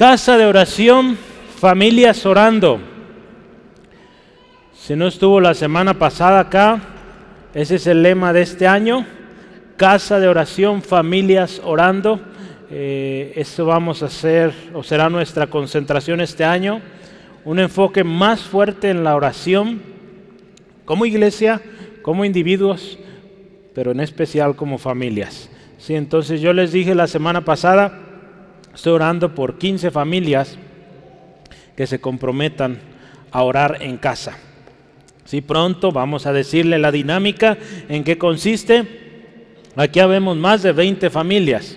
Casa de oración, familias orando. Si no estuvo la semana pasada acá, ese es el lema de este año. Casa de oración, familias orando. Eh, eso vamos a hacer, o será nuestra concentración este año. Un enfoque más fuerte en la oración, como iglesia, como individuos, pero en especial como familias. Sí, entonces yo les dije la semana pasada, Estoy orando por 15 familias que se comprometan a orar en casa. Si pronto vamos a decirle la dinámica en qué consiste. Aquí habemos más de 20 familias.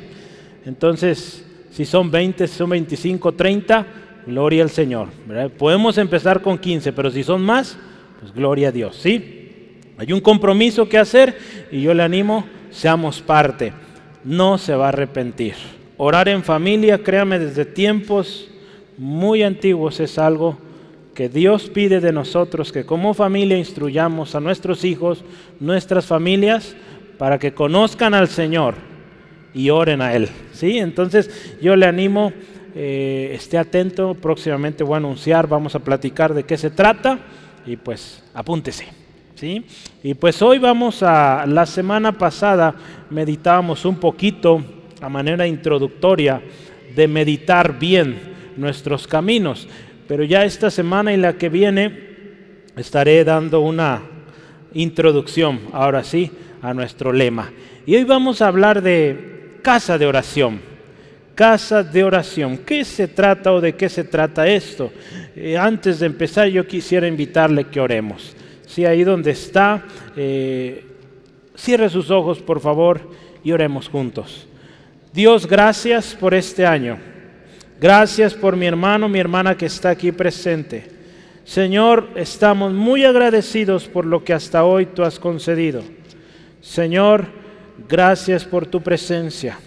Entonces, si son 20, si son 25, 30, gloria al Señor. Podemos empezar con 15, pero si son más, pues gloria a Dios. ¿sí? Hay un compromiso que hacer y yo le animo, seamos parte. No se va a arrepentir. Orar en familia, créame, desde tiempos muy antiguos es algo que Dios pide de nosotros, que como familia instruyamos a nuestros hijos, nuestras familias, para que conozcan al Señor y oren a Él. ¿sí? Entonces yo le animo, eh, esté atento, próximamente voy a anunciar, vamos a platicar de qué se trata y pues apúntese. ¿sí? Y pues hoy vamos a, la semana pasada meditábamos un poquito a manera introductoria de meditar bien nuestros caminos. Pero ya esta semana y la que viene estaré dando una introducción, ahora sí, a nuestro lema. Y hoy vamos a hablar de casa de oración. Casa de oración. ¿Qué se trata o de qué se trata esto? Eh, antes de empezar yo quisiera invitarle que oremos. Si ahí donde está, eh, cierre sus ojos por favor y oremos juntos. Dios, gracias por este año. Gracias por mi hermano, mi hermana que está aquí presente. Señor, estamos muy agradecidos por lo que hasta hoy tú has concedido. Señor, gracias por tu presencia.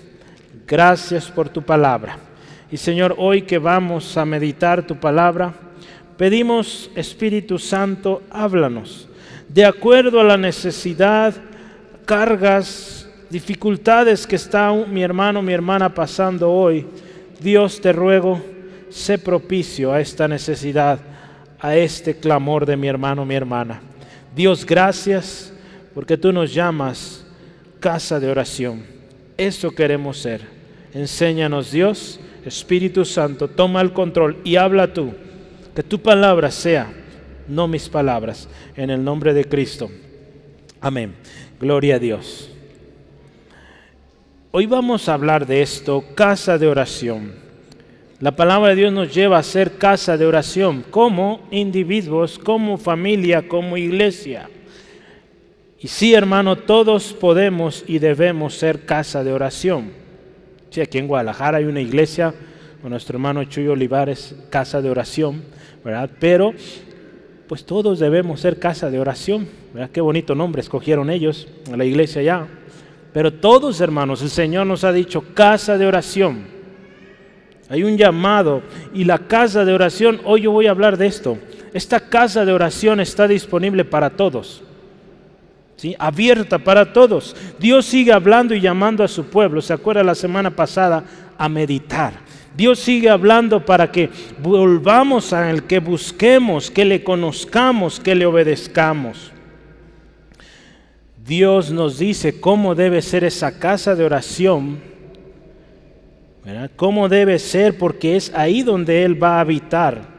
Gracias por tu palabra. Y Señor, hoy que vamos a meditar tu palabra, pedimos, Espíritu Santo, háblanos de acuerdo a la necesidad, cargas, dificultades que está mi hermano, mi hermana pasando hoy, Dios te ruego, sé propicio a esta necesidad, a este clamor de mi hermano, mi hermana. Dios, gracias porque tú nos llamas casa de oración. Eso queremos ser. Enséñanos Dios, Espíritu Santo, toma el control y habla tú. Que tu palabra sea, no mis palabras, en el nombre de Cristo. Amén. Gloria a Dios. Hoy vamos a hablar de esto, casa de oración. La palabra de Dios nos lleva a ser casa de oración como individuos, como familia, como iglesia. Y sí, hermano, todos podemos y debemos ser casa de oración. Sí, aquí en Guadalajara hay una iglesia con nuestro hermano Chuyo Olivares, casa de oración, ¿verdad? Pero, pues todos debemos ser casa de oración, ¿verdad? Qué bonito nombre escogieron ellos, a la iglesia ya. Pero todos, hermanos, el Señor nos ha dicho casa de oración. Hay un llamado y la casa de oración, hoy yo voy a hablar de esto. Esta casa de oración está disponible para todos. ¿sí? Abierta para todos. Dios sigue hablando y llamando a su pueblo. ¿Se acuerda la semana pasada? A meditar. Dios sigue hablando para que volvamos a Él, que busquemos, que le conozcamos, que le obedezcamos. Dios nos dice cómo debe ser esa casa de oración, cómo debe ser, porque es ahí donde Él va a habitar.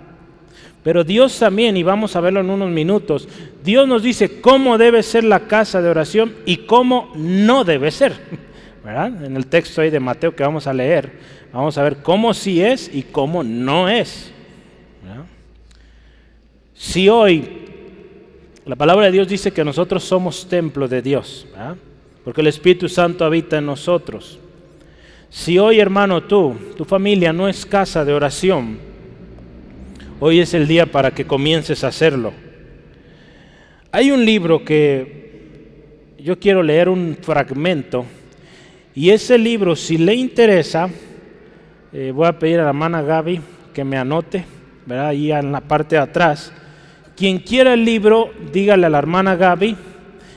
Pero Dios también, y vamos a verlo en unos minutos, Dios nos dice cómo debe ser la casa de oración y cómo no debe ser. En el texto ahí de Mateo que vamos a leer, vamos a ver cómo sí es y cómo no es. Si hoy la palabra de Dios dice que nosotros somos templo de Dios, porque el Espíritu Santo habita en nosotros. Si hoy, hermano, tú, tu familia no es casa de oración, hoy es el día para que comiences a hacerlo. Hay un libro que yo quiero leer un fragmento, y ese libro, si le interesa, eh, voy a pedir a la hermana Gaby que me anote, ¿verdad? ahí en la parte de atrás quien quiera el libro, dígale a la hermana Gaby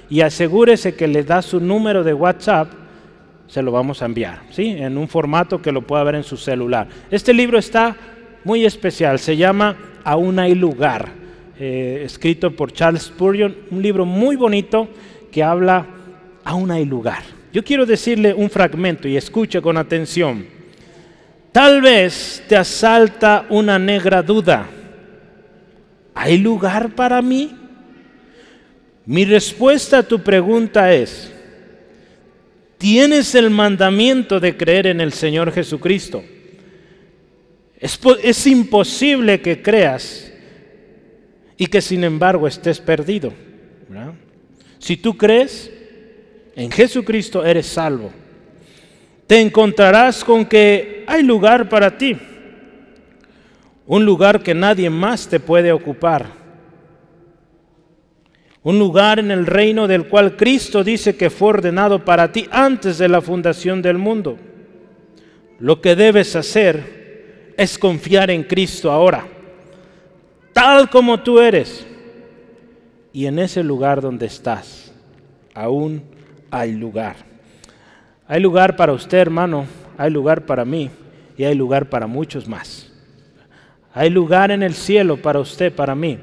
y asegúrese que le da su número de WhatsApp. se lo vamos a enviar, ¿sí? En un formato que lo pueda ver en su celular. Este libro está muy especial, se llama Aún hay lugar, eh, escrito por Charles Spurgeon, un libro muy bonito que habla Aún hay lugar. Yo quiero decirle un fragmento y escuche con atención. Tal vez te asalta una negra duda. ¿Hay lugar para mí? Mi respuesta a tu pregunta es, tienes el mandamiento de creer en el Señor Jesucristo. Es, imposible que creas y que sin embargo estés perdido. Si tú crees en Jesucristo, eres salvo. Te encontrarás con que hay lugar para ti, un lugar que nadie más te puede ocupar un lugar en el reino del cual Cristo dice que fue ordenado para ti antes de la fundación del mundo. Lo que debes hacer es confiar en Cristo ahora, tal como tú eres. Y en ese lugar donde estás, aún hay lugar. Hay lugar para usted, hermano, hay lugar para mí y hay lugar para muchos más. Hay lugar en el cielo para usted, para mí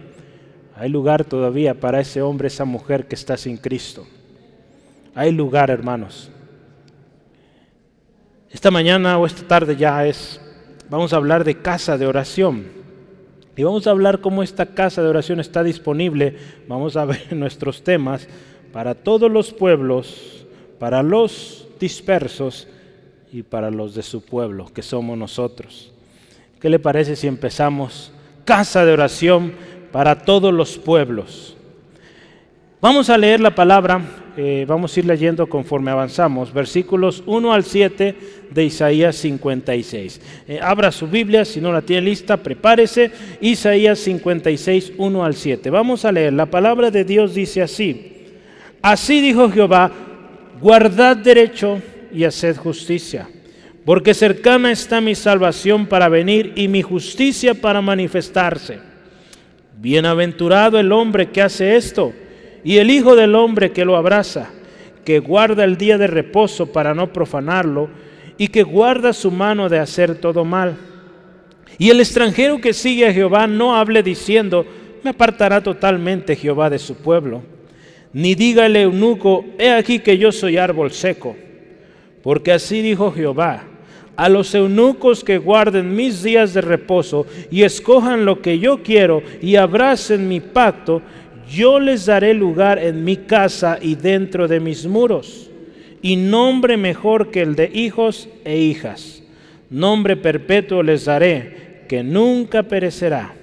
hay lugar todavía para ese hombre, esa mujer que está sin Cristo. Hay lugar, hermanos. Esta mañana o esta tarde ya es, vamos a hablar de casa de oración. Y vamos a hablar cómo esta casa de oración está disponible. Vamos a ver nuestros temas para todos los pueblos, para los dispersos y para los de su pueblo, que somos nosotros. ¿Qué le parece si empezamos casa de oración para todos los pueblos. Vamos a leer la palabra, eh, vamos a ir leyendo conforme avanzamos, versículos 1 al 7 de Isaías 56. Eh, abra su Biblia, si no la tiene lista, prepárese. Isaías 56, 1 al 7. Vamos a leer, la palabra de Dios dice así, así dijo Jehová, guardad derecho y haced justicia, porque cercana está mi salvación para venir y mi justicia para manifestarse. Bienaventurado el hombre que hace esto y el Hijo del hombre que lo abraza, que guarda el día de reposo para no profanarlo y que guarda su mano de hacer todo mal. Y el extranjero que sigue a Jehová no hable diciendo, me apartará totalmente Jehová de su pueblo. Ni diga el eunuco, he aquí que yo soy árbol seco. Porque así dijo Jehová, a los eunucos que guarden mis días de reposo y escojan lo que yo quiero y abracen mi pacto, yo les daré lugar en mi casa y dentro de mis muros, y nombre mejor que el de hijos e hijas. Nombre perpetuo les daré, que nunca perecerá.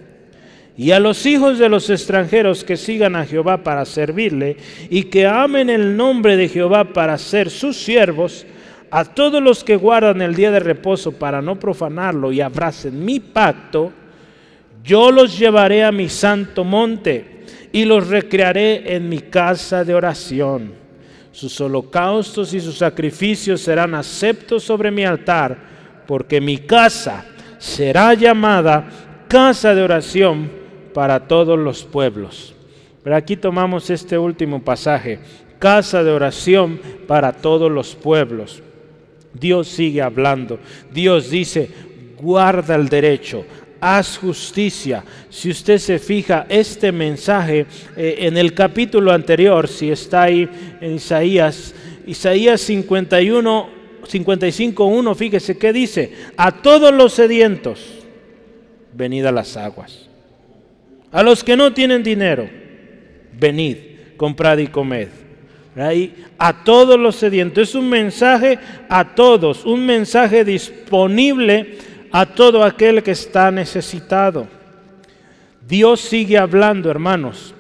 Y a los hijos de los extranjeros que sigan a Jehová para servirle y que amen el nombre de Jehová para ser sus siervos, a todos los que guardan el día de reposo para no profanarlo y abracen mi pacto, yo los llevaré a mi santo monte y los recrearé en mi casa de oración. Sus holocaustos y sus sacrificios serán aceptos sobre mi altar, porque mi casa será llamada casa de oración para todos los pueblos. Pero aquí tomamos este último pasaje, casa de oración para todos los pueblos. Dios sigue hablando. Dios dice, guarda el derecho, haz justicia. Si usted se fija, este mensaje eh, en el capítulo anterior, si está ahí en Isaías, Isaías 51, 55, 1, fíjese qué dice, a todos los sedientos, venid a las aguas. A los que no tienen dinero, venid, comprad y comed a todos los sedientos. Es un mensaje a todos, un mensaje disponible a todo aquel que está necesitado. Dios sigue hablando, hermanos.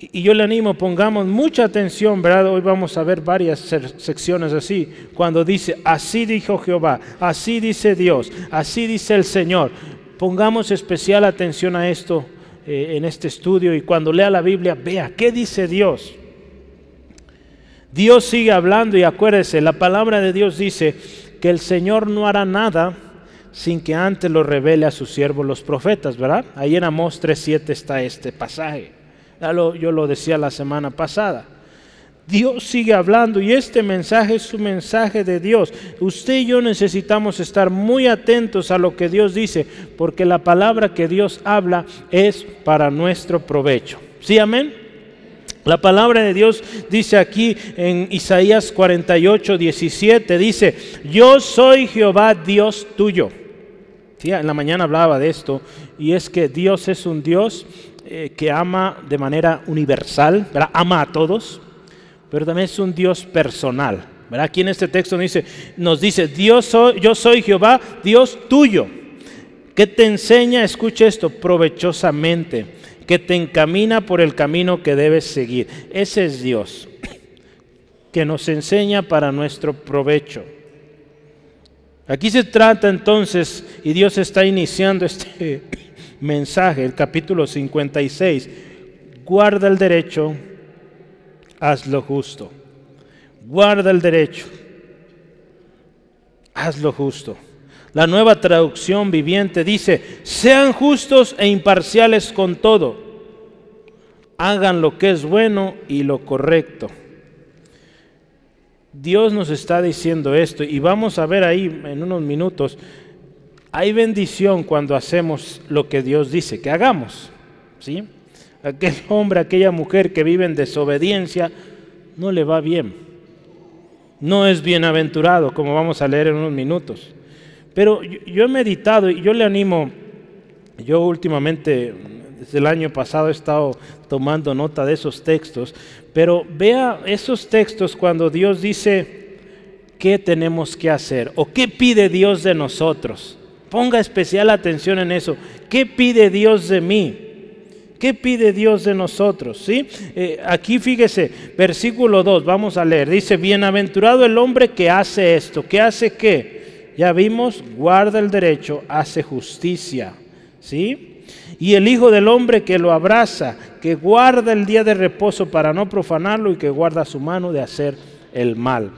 Y yo le animo, pongamos mucha atención, ¿verdad? Hoy vamos a ver varias secciones así, cuando dice, así dijo Jehová, así dice Dios, así dice el Señor. Pongamos especial atención a esto eh, en este estudio y cuando lea la Biblia, vea, ¿qué dice Dios? Dios sigue hablando y acuérdese, la palabra de Dios dice que el Señor no hará nada sin que antes lo revele a sus siervos los profetas, ¿verdad? Ahí en Amós 3.7 está este pasaje. yo lo decía la semana pasada. Dios sigue hablando y este mensaje es un mensaje de Dios. Usted y yo necesitamos estar muy atentos a lo que Dios dice, porque la palabra que Dios habla es para nuestro provecho. ¿Sí, amén? La palabra de Dios dice aquí en Isaías 48, 17, dice, yo soy Jehová Dios tuyo. en la mañana hablaba de esto, y es que Dios es un Dios eh, que ama de manera universal, ama a todos, pero también es un Dios personal. ¿verdad? Aquí en este texto nos dice, nos dice Dios soy, yo soy Jehová, Dios tuyo, que te enseña, escucha esto, provechosamente, que te encamina por el camino que debes seguir. Ese es Dios, que nos enseña para nuestro provecho. Aquí se trata entonces, y Dios está iniciando este mensaje, el capítulo 56, guarda el derecho, haz lo justo. Guarda el derecho, haz lo justo. La nueva traducción viviente dice, sean justos e imparciales con todo. Hagan lo que es bueno y lo correcto. Dios nos está diciendo esto y vamos a ver ahí en unos minutos, hay bendición cuando hacemos lo que Dios dice que hagamos. ¿sí? Aquel hombre, aquella mujer que vive en desobediencia, no le va bien. No es bienaventurado, como vamos a leer en unos minutos. Pero yo, he meditado y yo le animo, yo últimamente, desde el año pasado he estado tomando nota de esos textos, pero vea esos textos cuando Dios dice qué tenemos que hacer o qué pide Dios de nosotros. Ponga especial atención en eso. ¿Qué pide Dios de mí? ¿Qué pide Dios de nosotros? ¿Sí? Eh, aquí fíjese, versículo 2, vamos a leer. Dice, bienaventurado el hombre que hace esto. ¿Qué hace qué? Ya vimos, guarda el derecho, hace justicia. ¿Sí? Y el Hijo del Hombre que lo abraza, que guarda el día de reposo para no profanarlo y que guarda su mano de hacer el mal.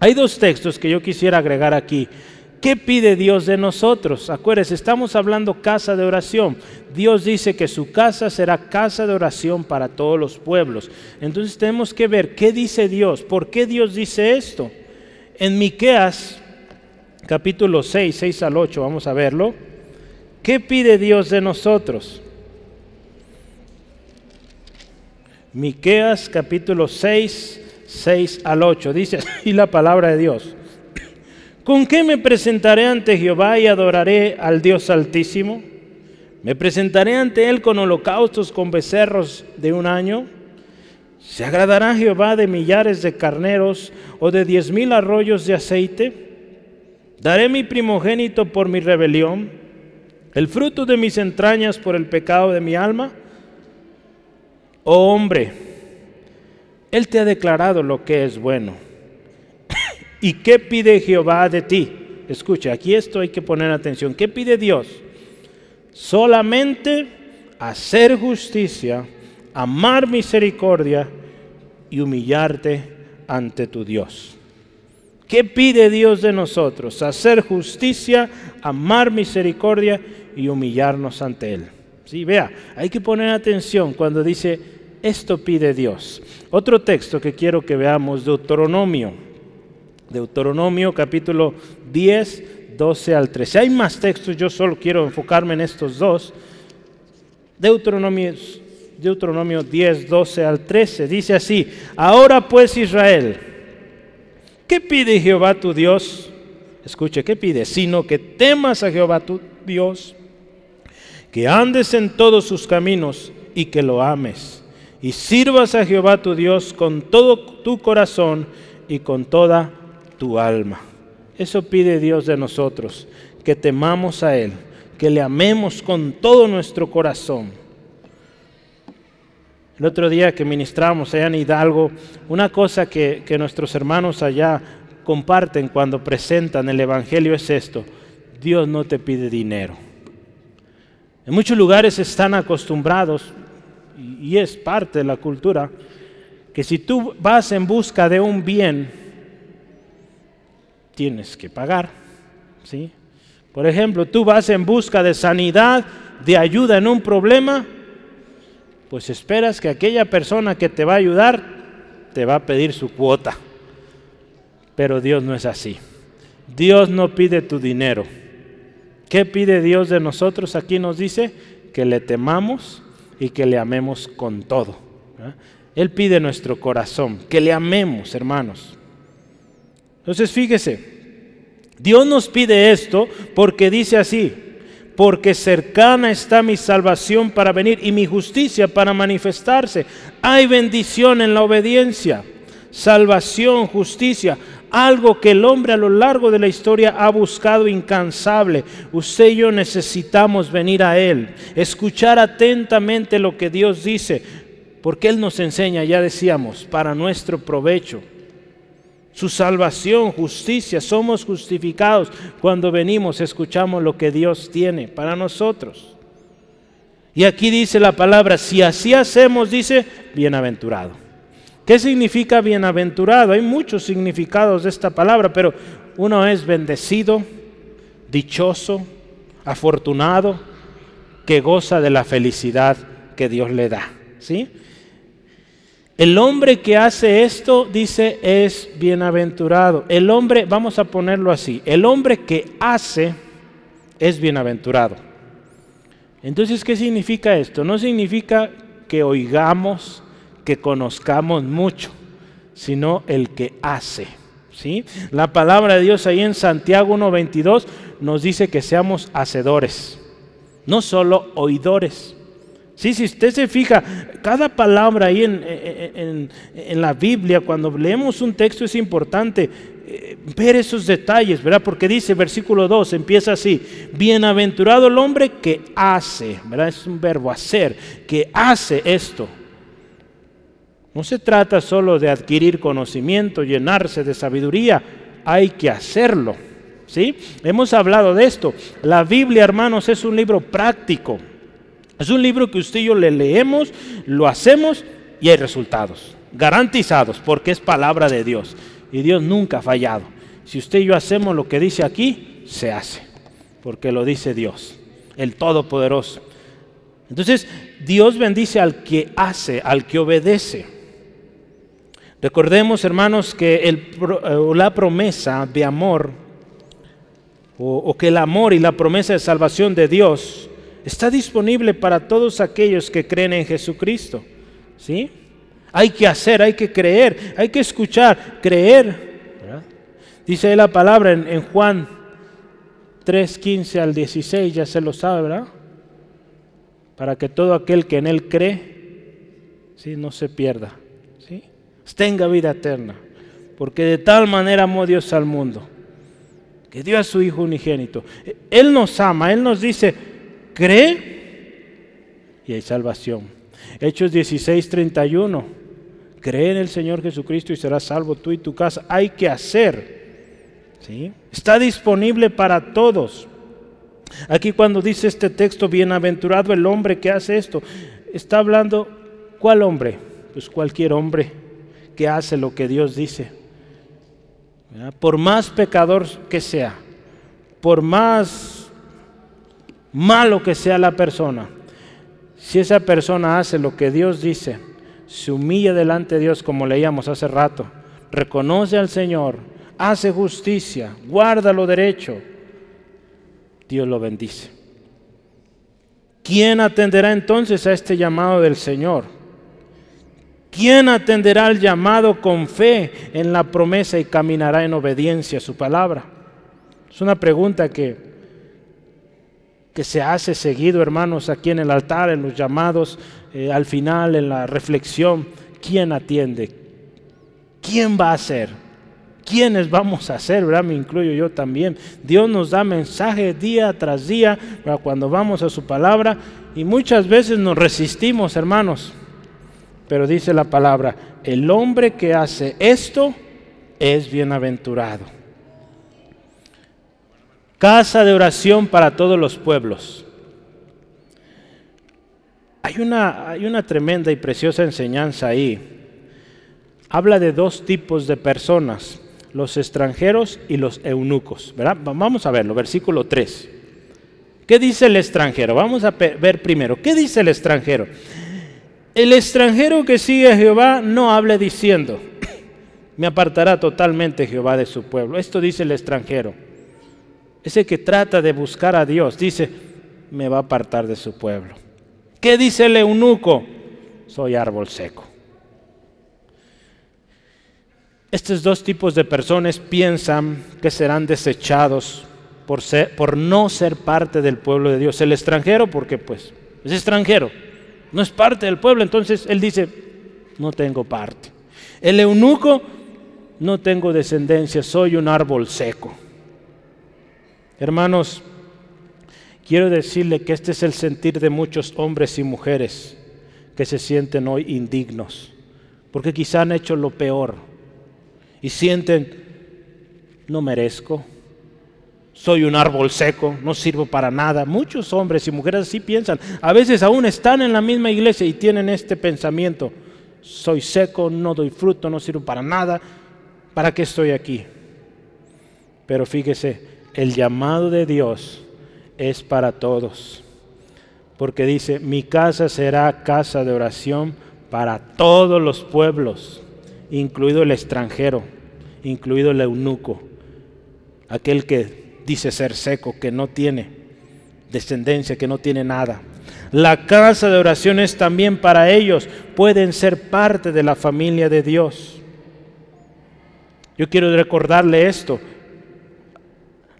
Hay dos textos que yo quisiera agregar aquí. ¿Qué pide Dios de nosotros? Acuérdense, estamos hablando casa de oración. Dios dice que su casa será casa de oración para todos los pueblos. Entonces tenemos que ver qué dice Dios, por qué Dios dice esto. En Miqueas capítulo 6, 6 al 8, vamos a verlo. ¿Qué pide Dios de nosotros? Miqueas capítulo 6, 6 al 8. Dice así la palabra de Dios. ¿Con qué me presentaré ante Jehová y adoraré al Dios Altísimo? ¿Me presentaré ante Él con holocaustos, con becerros de un año? ¿Se agradará Jehová de millares de carneros o de diez mil arroyos de aceite? ¿Daré mi primogénito por mi rebelión? ¿El fruto de mis entrañas por el pecado de mi alma? Oh hombre, Él te ha declarado lo que es bueno ¿Y qué pide Jehová de ti? Escucha, aquí esto hay que poner atención. ¿Qué pide Dios? Solamente hacer justicia, amar misericordia y humillarte ante tu Dios. ¿Qué pide Dios de nosotros? Hacer justicia, amar misericordia y humillarnos ante Él. Sí, vea, hay que poner atención cuando dice esto pide Dios. Otro texto que quiero que veamos, Deuteronomio Deuteronomio capítulo 10, 12 al 13. Hay más textos, yo solo quiero enfocarme en estos dos. Deuteronomio, Deuteronomio 10, 12 al 13 dice así, ahora pues Israel, ¿qué pide Jehová tu Dios? Escuche, ¿qué pide? Sino que temas a Jehová tu Dios, que andes en todos sus caminos y que lo ames, y sirvas a Jehová tu Dios con todo tu corazón y con toda tu alma. Eso pide Dios de nosotros, que temamos a Él, que le amemos con todo nuestro corazón. El otro día que ministramos allá en Hidalgo, una cosa que, que nuestros hermanos allá comparten cuando presentan el Evangelio es esto, Dios no te pide dinero. En muchos lugares están acostumbrados, y es parte de la cultura, que si tú vas en busca de un bien, tienes que pagar. ¿sí? Por ejemplo, tú vas en busca de sanidad, de ayuda en un problema, pues esperas que aquella persona que te va a ayudar te va a pedir su cuota. Pero Dios no es así. Dios no pide tu dinero. ¿Qué pide Dios de nosotros? Aquí nos dice que le temamos y que le amemos con todo. Él pide nuestro corazón, que le amemos, hermanos. Entonces fíjese, Dios nos pide esto porque dice así, porque cercana está mi salvación para venir y mi justicia para manifestarse. Hay bendición en la obediencia, salvación, justicia, algo que el hombre a lo largo de la historia ha buscado incansable. Usted y yo necesitamos venir a Él, escuchar atentamente lo que Dios dice, porque Él nos enseña, ya decíamos, para nuestro provecho su salvación, justicia. Somos justificados cuando venimos, escuchamos lo que Dios tiene para nosotros. Y aquí dice la palabra, si así hacemos, dice, bienaventurado. ¿Qué significa bienaventurado? Hay muchos significados de esta palabra, pero uno es bendecido, dichoso, afortunado, que goza de la felicidad que Dios le da. ¿Sí? El hombre que hace esto, dice, es bienaventurado. El hombre, vamos a ponerlo así, el hombre que hace es bienaventurado. Entonces, ¿qué significa esto? No significa que oigamos, que conozcamos mucho, sino el que hace. ¿sí? La palabra de Dios ahí en Santiago 1.22 nos dice que seamos hacedores, no solo oidores. Sí, si usted se fija, cada palabra ahí en, la Biblia, cuando leemos un texto es importante eh, ver esos detalles, ¿verdad? Porque dice, versículo 2, empieza así, bienaventurado el hombre que hace, ¿verdad? Es un verbo hacer, que hace esto. No se trata solo de adquirir conocimiento, llenarse de sabiduría, hay que hacerlo. ¿Sí? Hemos hablado de esto. La Biblia, hermanos, es un libro práctico. Es un libro que usted y yo le leemos, lo hacemos y hay resultados. Garantizados, porque es palabra de Dios. Y Dios nunca ha fallado. Si usted y yo hacemos lo que dice aquí, se hace. Porque lo dice Dios, el Todopoderoso. Entonces, Dios bendice al que hace, al que obedece. Recordemos, hermanos, que eh, la promesa de amor, o que el amor y la promesa de salvación de Dios está disponible para todos aquellos que creen en Jesucristo. ¿Sí? Hay que hacer, hay que creer, hay que escuchar, creer. Dice la palabra en, Juan 3, 15 al 16, ya se lo sabe, ¿verdad? Para que todo aquel que en Él cree, ¿sí? no se pierda, ¿sí? tenga vida eterna. Porque de tal manera amó Dios al mundo, que dio a su Hijo unigénito. Él nos ama, Él nos dice, cree y hay salvación. Hechos 16, 31. Cree en el Señor Jesucristo y serás salvo tú y tu casa. Hay que hacer. ¿sí? Está disponible para todos. Aquí cuando dice este texto, bienaventurado el hombre que hace esto, está hablando, ¿cuál hombre? Pues cualquier hombre que hace lo que Dios dice. Por más pecador que sea, por más malo que sea la persona, si esa persona hace lo que Dios dice, se humilla delante de Dios como leíamos hace rato, reconoce al Señor, hace justicia, guarda lo derecho, Dios lo bendice. ¿Quién atenderá entonces a este llamado del Señor? ¿Quién atenderá al llamado con fe en la promesa y caminará en obediencia a su palabra? Es una pregunta que que se hace seguido, hermanos, aquí en el altar, en los llamados, eh, al final, en la reflexión. ¿Quién atiende? ¿Quién va a hacer? ¿Quiénes vamos a hacer? ¿verdad? Me incluyo yo también. Dios nos da mensaje día tras día cuando vamos a su palabra y muchas veces nos resistimos, hermanos. Pero dice la palabra, el hombre que hace esto es bienaventurado. Casa de oración para todos los pueblos. Hay una, hay una tremenda y preciosa enseñanza ahí. Habla de dos tipos de personas, los extranjeros y los eunucos. Vamos a verlo, versículo 3. ¿Qué dice el extranjero? Vamos a ver primero, ¿qué dice el extranjero? El extranjero que sigue a Jehová no hable diciendo, Me apartará totalmente Jehová de su pueblo. Esto dice el extranjero. Ese que trata de buscar a Dios, dice, me va a apartar de su pueblo. ¿Qué dice el eunuco? Soy árbol seco. Estos dos tipos de personas piensan que serán desechados por, no ser parte del pueblo de Dios. El extranjero, porque pues es extranjero, no es parte del pueblo, entonces él dice, no tengo parte. El eunuco, no tengo descendencia, soy un árbol seco. Hermanos, quiero decirle que este es el sentir de muchos hombres y mujeres que se sienten hoy indignos, porque quizá han hecho lo peor y sienten, no merezco, soy un árbol seco, no sirvo para nada. Muchos hombres y mujeres así piensan. A veces aún están en la misma iglesia y tienen este pensamiento. Soy seco, no doy fruto, no sirvo para nada. ¿Para qué estoy aquí? Pero fíjese, el llamado de Dios es para todos. Porque dice, mi casa será casa de oración para todos los pueblos, incluido el extranjero, incluido el eunuco, aquel que dice ser seco, que no tiene descendencia, que no tiene nada. La casa de oración es también para ellos, pueden ser parte de la familia de Dios. Yo quiero recordarle esto.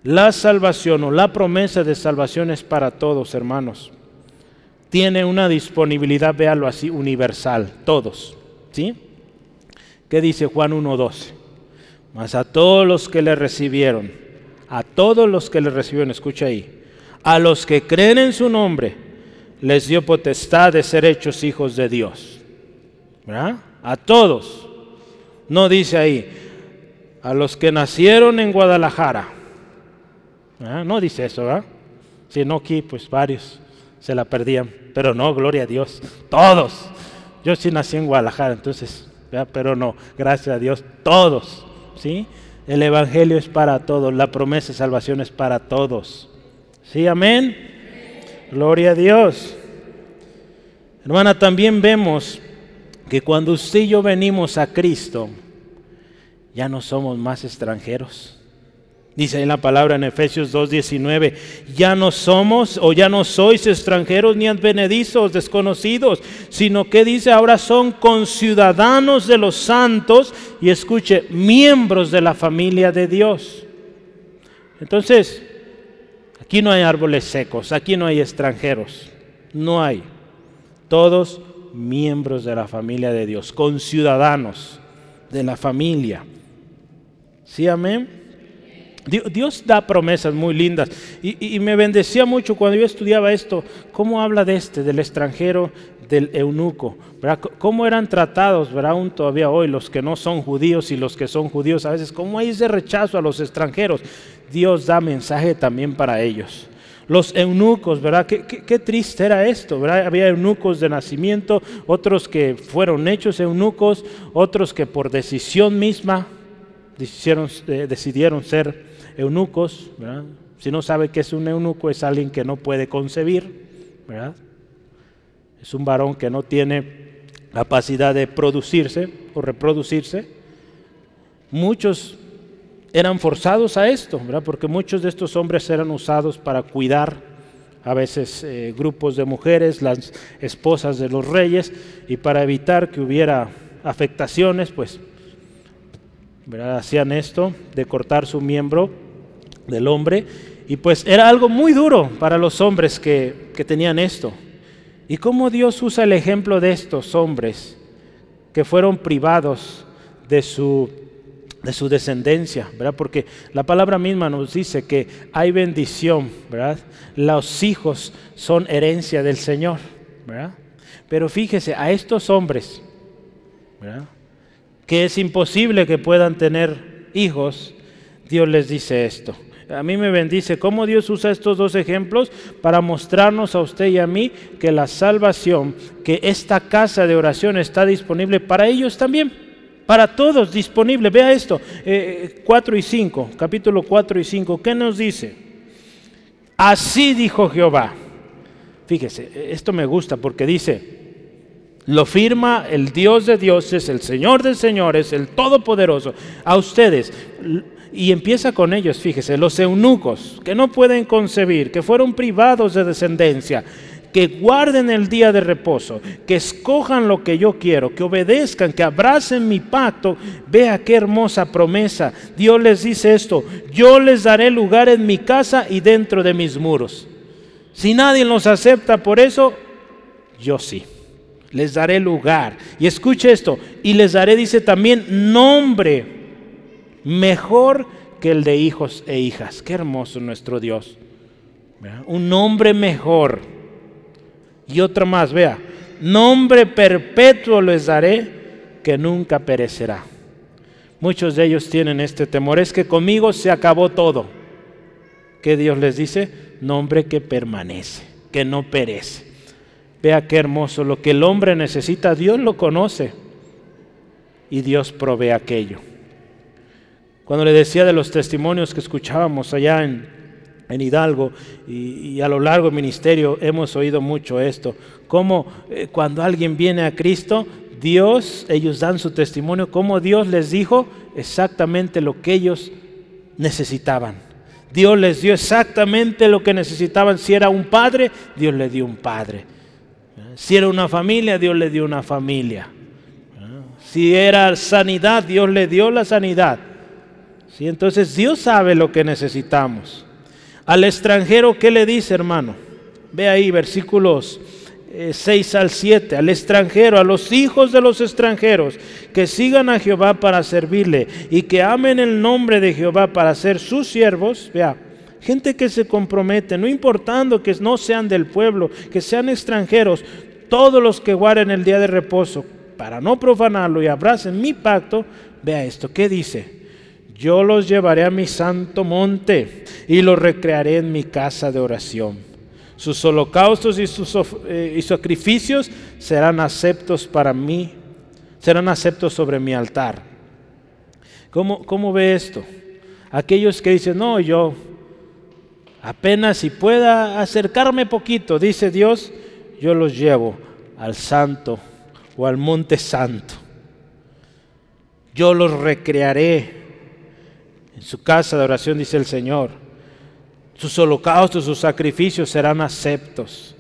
La salvación o la promesa de salvación es para todos, hermanos. Tiene una disponibilidad, véalo así, universal, todos. ¿Sí? ¿Qué dice Juan 1.12? Mas a todos los que le recibieron, a todos los que le recibieron, escucha ahí, a los que creen en su nombre, les dio potestad de ser hechos hijos de Dios. ¿Verdad? A todos. No dice ahí, a los que nacieron en Guadalajara. No dice eso, ¿verdad? Si no aquí, pues varios se la perdían. Pero no, gloria a Dios. Todos. Yo sí nací en Guadalajara, entonces, pero no, gracias a Dios, todos. ¿Sí? El Evangelio es para todos, la promesa de salvación es para todos. ¿Sí, amén? Gloria a Dios. Hermana, también vemos que cuando usted y yo venimos a Cristo, ya no somos más extranjeros. Dice en la palabra en Efesios 2:19, ya no somos o ya no sois extranjeros ni advenedizos, desconocidos, sino que dice ahora son conciudadanos de los santos y escuche, miembros de la familia de Dios. Entonces, aquí no hay árboles secos, aquí no hay extranjeros, no hay. Todos miembros de la familia de Dios, conciudadanos de la familia. ¿Sí, amén? Dios da promesas muy lindas y, me bendecía mucho cuando yo estudiaba esto, cómo habla de este, del extranjero, del eunuco, cómo eran tratados, ¿verdad? aún todavía hoy los que no son judíos y los que son judíos, a veces cómo hay ese rechazo a los extranjeros. Dios da mensaje también para ellos. Los eunucos, ¿verdad? Qué, triste era esto. Había eunucos de nacimiento, otros que fueron hechos eunucos, otros que por decisión misma decidieron, eh, decidieron ser eunucos, Si no sabe qué es un eunuco, es alguien que no puede concebir, ¿verdad? Es un varón que no tiene capacidad de producirse o reproducirse. Muchos eran forzados a esto, ¿verdad? Porque muchos de estos hombres eran usados para cuidar a veces eh, grupos de mujeres, las esposas de los reyes, y para evitar que hubiera afectaciones, pues ¿verdad? hacían esto de cortar su miembro del hombre. Y pues era algo muy duro para los hombres que, tenían esto. ¿Y cómo Dios usa el ejemplo de estos hombres que fueron privados de su, de su descendencia? ¿verdad? Porque la palabra misma nos dice que hay bendición, ¿verdad? Los hijos son herencia del Señor, ¿verdad? Pero fíjese, a estos hombres, ¿verdad? que es imposible que puedan tener hijos, Dios les dice esto a mí me bendice cómo Dios usa estos dos ejemplos para mostrarnos a usted y a mí que la salvación, que esta casa de oración está disponible para ellos también, para todos disponible. Vea esto, 4 eh, y 5, capítulo 4 y 5, ¿qué nos dice? Así dijo Jehová. Fíjese, esto me gusta porque dice, Lo firma el Dios de dioses, el Señor de señores, el Todopoderoso. A ustedes. Y empieza con ellos, fíjese, los eunucos que no pueden concebir, que fueron privados de descendencia, que guarden el día de reposo, que escojan lo que yo quiero, que obedezcan, que abracen mi pacto. Vea qué hermosa promesa. Dios les dice esto, yo les daré lugar en mi casa y dentro de mis muros. Si nadie los acepta por eso, yo sí les daré lugar. Y escuche esto, y les daré, dice también, nombre mejor que el de hijos e hijas. Qué hermoso nuestro Dios. Un nombre mejor. Y otro más, vea, nombre perpetuo les daré que nunca perecerá. Muchos de ellos tienen este temor, es que conmigo se acabó todo. ¿Qué Dios les dice? Nombre que permanece, que no perece. Vea qué hermoso, lo que el hombre necesita, Dios lo conoce y Dios provee aquello. Cuando le decía de los testimonios que escuchábamos allá en, Hidalgo y, a lo largo del ministerio hemos oído mucho esto, como eh, cuando alguien viene a Cristo, Dios, ellos dan su testimonio, como Dios les dijo exactamente lo que ellos necesitaban. Dios les dio exactamente lo que necesitaban. Si era un padre, Dios le dio un padre. Si era una familia, Dios le dio una familia. Si era sanidad, Dios le dio la sanidad. ¿Sí? Entonces Dios sabe lo que necesitamos. Al extranjero, ¿qué le dice, hermano? Ve ahí versículos 6 eh, al 7. Al extranjero, a los hijos de los extranjeros, que sigan a Jehová para servirle y que amen el nombre de Jehová para ser sus siervos. Vea, gente que se compromete, no importando que no sean del pueblo, que sean extranjeros, todos los que guarden el día de reposo para no profanarlo y abracen mi pacto, vea esto, ¿qué dice? Yo los llevaré a mi santo monte y los recrearé en mi casa de oración. Sus holocaustos y sus eh, sacrificios serán aceptos para mí, serán aceptos sobre mi altar. ¿Cómo, ¿Cómo ve esto? Aquellos que dicen, no, yo apenas si pueda acercarme poquito, dice Dios, yo los llevo al santo o al monte santo. Yo los recrearé en su casa de oración, dice el Señor. Sus holocaustos, sus sacrificios serán aceptos.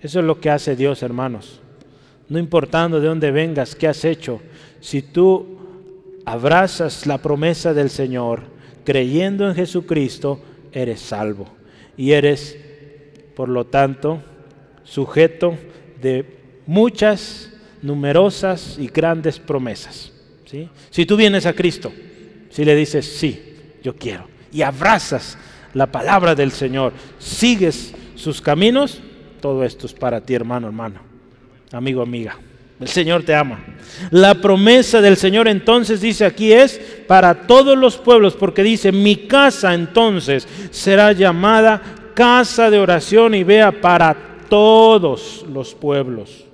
Eso es lo que hace Dios, hermanos. No importando de dónde vengas, qué has hecho, si tú abrazas la promesa del Señor, creyendo en Jesucristo, eres salvo. Y eres, por lo tanto, sujeto de muchas, numerosas y grandes promesas. Si tú vienes a Cristo, si le dices, sí, yo quiero, y abrazas la palabra del Señor, sigues sus caminos, todo esto es para ti, hermano, hermano, amigo, amiga. El Señor te ama. La promesa del Señor entonces dice aquí es para todos los pueblos, porque dice, mi casa entonces será llamada casa de oración y vea para todos los pueblos,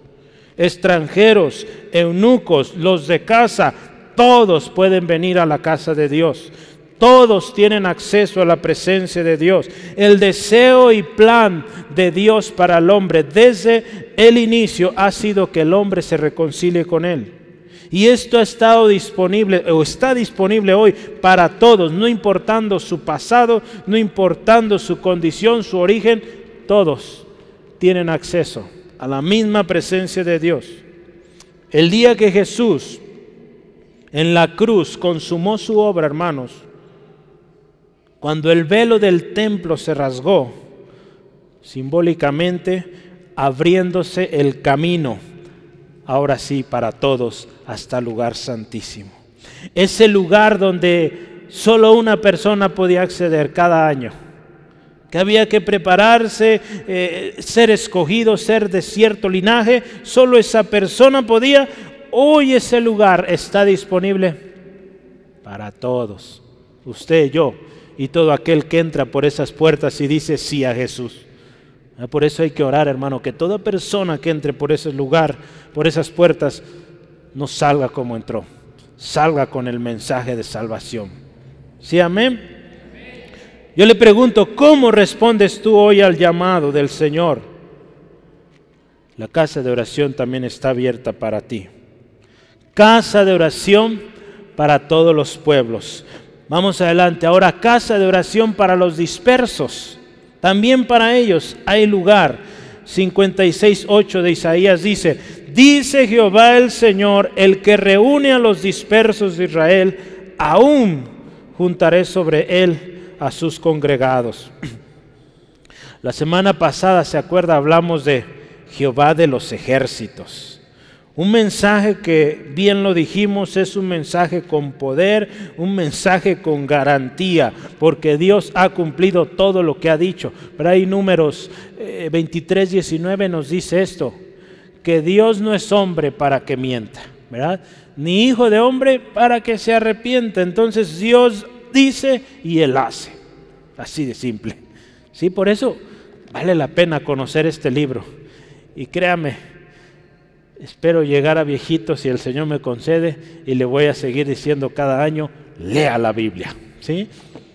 extranjeros, eunucos, los de casa, todos pueden venir a la casa de Dios. Todos tienen acceso a la presencia de Dios. El deseo y plan de Dios para el hombre desde el inicio ha sido que el hombre se reconcilie con Él. Y esto ha estado disponible o está disponible hoy para todos, no importando su pasado, no importando su condición, su origen, todos tienen acceso a la misma presencia de Dios. El día que Jesús en la cruz consumó su obra, hermanos, cuando el velo del templo se rasgó, simbólicamente abriéndose el camino, ahora sí, para todos, hasta el lugar santísimo. Ese lugar donde solo una persona podía acceder cada año que había que prepararse, eh, ser escogido, ser de cierto linaje, solo esa persona podía. Hoy ese lugar está disponible para todos, usted, yo y todo aquel que entra por esas puertas y dice sí a Jesús. Ah, por eso hay que orar, hermano, que toda persona que entre por ese lugar, por esas puertas, no salga como entró, salga con el mensaje de salvación. ¿Sí, amén? Yo le pregunto, ¿cómo respondes tú hoy al llamado del Señor? la casa de oración también está abierta para ti. Casa de oración para todos los pueblos. Vamos adelante. Ahora, casa de oración para los dispersos. También para ellos hay lugar. 56.8 de Isaías dice, dice Jehová el Señor, el que reúne a los dispersos de Israel, aún juntaré sobre él a sus congregados. La semana pasada, ¿se acuerda? Hablamos de Jehová de los ejércitos. Un mensaje que, bien lo dijimos, es un mensaje con poder, un mensaje con garantía, porque Dios ha cumplido todo lo que ha dicho. Pero hay números 23, eh, 19 nos dice esto, que Dios no es hombre para que mienta, ¿verdad? Ni hijo de hombre para que se arrepienta. Entonces Dios dice y Él hace. Así de simple. Sí, por eso vale la pena conocer este libro. Y créame, Espero llegar a viejito si el Señor me concede y le voy a seguir diciendo cada año, lea la Biblia. ¿sí?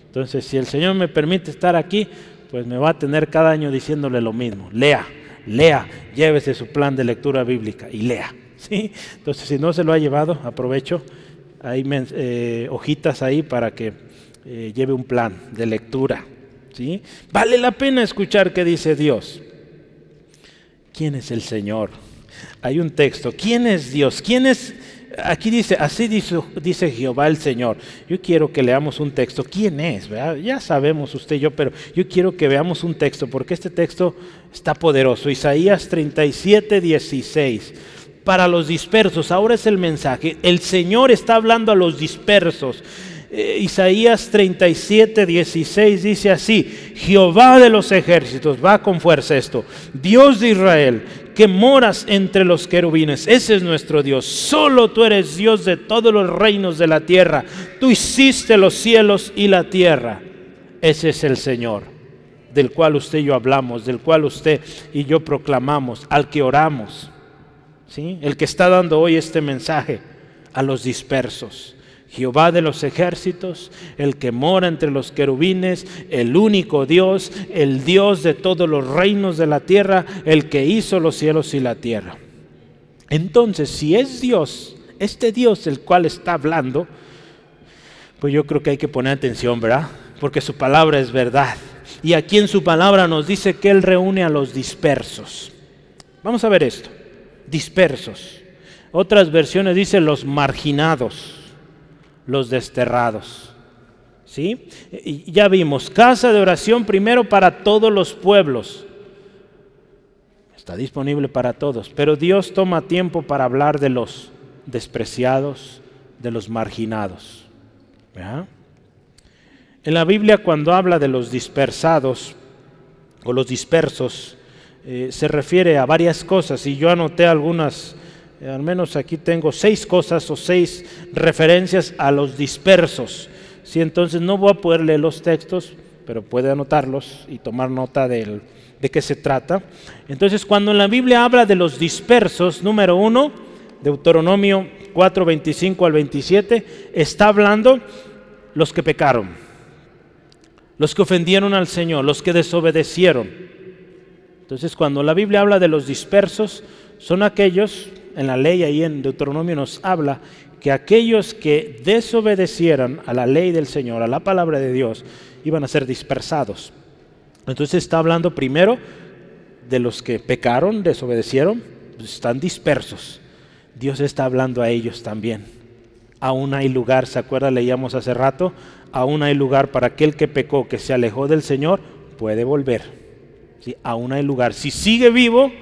Entonces, si el Señor me permite estar aquí, pues me va a tener cada año diciéndole lo mismo. Lea, lea, llévese su plan de lectura bíblica y lea. ¿sí? Entonces, si no se lo ha llevado, aprovecho. Hay eh, hojitas ahí para que eh, lleve un plan de lectura. ¿sí? Vale la pena escuchar qué dice Dios. ¿Quién es el Señor? Hay un texto. ¿Quién es Dios? ¿Quién es? Aquí dice, así dice, Jehová el Señor. Yo quiero que leamos un texto. ¿Quién es? Ya sabemos usted y yo, pero yo quiero que veamos un texto, porque este texto está poderoso. Isaías 37, 16. Para los dispersos, ahora es el mensaje. El Señor está hablando a los dispersos. Eh, Isaías 37, 16 dice así, Jehová de los ejércitos, va con fuerza esto, Dios de Israel, que moras entre los querubines. Ese es nuestro Dios. Solo tú eres Dios de todos los reinos de la tierra. Tú hiciste los cielos y la tierra. Ese es el Señor, del cual usted y yo hablamos, del cual usted y yo proclamamos, al que oramos. ¿sí? El que está dando hoy este mensaje a los dispersos. Jehová de los ejércitos, el que mora entre los querubines, el único Dios, el Dios de todos los reinos de la tierra, el que hizo los cielos y la tierra. Entonces, si es Dios, este Dios del cual está hablando, pues yo creo que hay que poner atención, ¿verdad? Porque su palabra es verdad. Y aquí en su palabra nos dice que Él reúne a los dispersos. Vamos a ver esto, dispersos. Otras versiones dicen los marginados los desterrados. ¿Sí? Ya vimos, casa de oración primero para todos los pueblos. Está disponible para todos, pero Dios toma tiempo para hablar de los despreciados, de los marginados. En la Biblia cuando habla de los dispersados o los dispersos, eh, se refiere a varias cosas y yo anoté algunas al menos aquí tengo seis cosas o seis referencias a los dispersos. Sí, entonces no voy a poder leer los textos, pero puede anotarlos y tomar nota de qué se trata. Entonces, cuando en la Biblia habla de los dispersos, número uno, Deuteronomio 4, 25 al 27, está hablando los que pecaron, los que ofendieron al Señor, los que desobedecieron. Entonces, cuando la Biblia habla de los dispersos, son aquellos en la ley, ahí en Deuteronomio nos habla que aquellos que desobedecieran a la ley del Señor, a la palabra de Dios, iban a ser dispersados. Entonces está hablando primero de los que pecaron, desobedecieron, pues están dispersos. Dios está hablando a ellos también. Aún hay lugar, ¿se acuerda? Leíamos hace rato, aún hay lugar para aquel que pecó, que se alejó del Señor, puede volver. ¿Sí? Aún hay lugar. Si sigue vivo,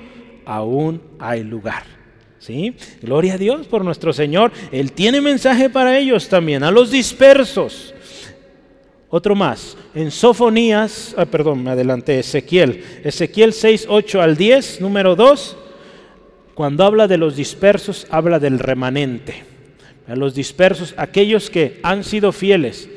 aún hay lugar. ¿Sí? Gloria a Dios por nuestro Señor. Él tiene mensaje para ellos también, a los dispersos. Otro más, en Sofonías, ah, perdón, me adelanté, Ezequiel, Ezequiel 6, 8 al 10, número 2, cuando habla de los dispersos, habla del remanente. A los dispersos, aquellos que han sido fieles,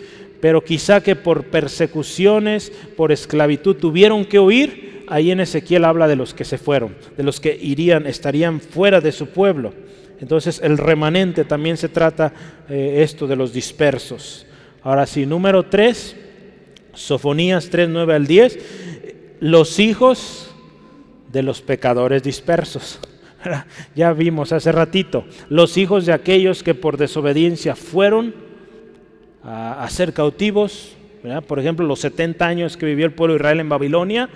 pero quizá que por persecuciones, por esclavitud tuvieron que huir, ahí en Ezequiel habla de los que se fueron, de los que irían, estarían fuera de su pueblo. Entonces el remanente también se trata eh, esto de los dispersos. Ahora sí, número 3, Sofonías 3, 9 al 10, los hijos de los pecadores dispersos. Ya vimos hace ratito, los hijos de aquellos que por desobediencia fueron a, ser cautivos, por ejemplo, los 70 años que vivió el pueblo de Israel en Babilonia,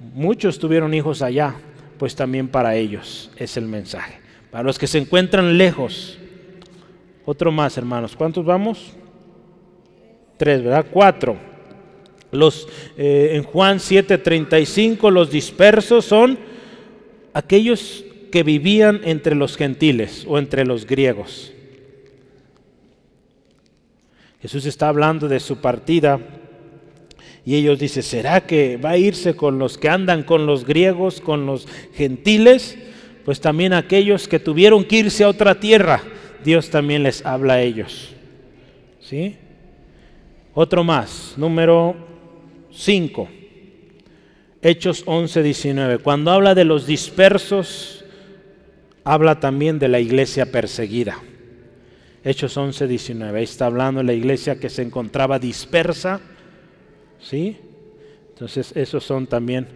muchos tuvieron hijos allá, pues también para ellos es el mensaje. Para los que se encuentran lejos, otro más, hermanos, ¿cuántos vamos? Tres, ¿verdad? Cuatro. Los, eh, en Juan 7:35 los dispersos son aquellos que vivían entre los gentiles o entre los griegos. Jesús está hablando de su partida y ellos dicen, ¿será que va a irse con los que andan con los griegos, con los gentiles? Pues también aquellos que tuvieron que irse a otra tierra, Dios también les habla a ellos. ¿Sí? Otro más, número 5. Hechos 11, 19. Cuando habla de los dispersos, habla también de la iglesia perseguida. Hechos 11, 19. Ahí está hablando de la iglesia que se encontraba dispersa. ¿Sí? Entonces, esos son también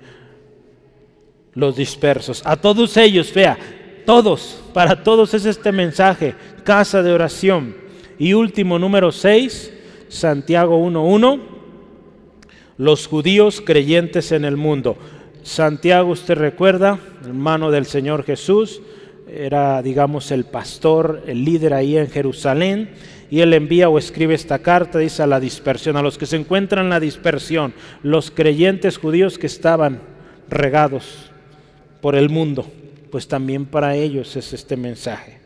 los dispersos. A todos ellos, vea, todos, para todos es este mensaje, casa de oración. Y último, número 6, Santiago 1.1 los judíos creyentes en el mundo. Santiago, usted recuerda, hermano del Señor Jesús, era, digamos, el pastor, el líder ahí en Jerusalén, y él envía o escribe esta carta, dice a la dispersión, a los que se encuentran en la dispersión, los creyentes judíos que estaban regados por el mundo, pues también para ellos es este mensaje.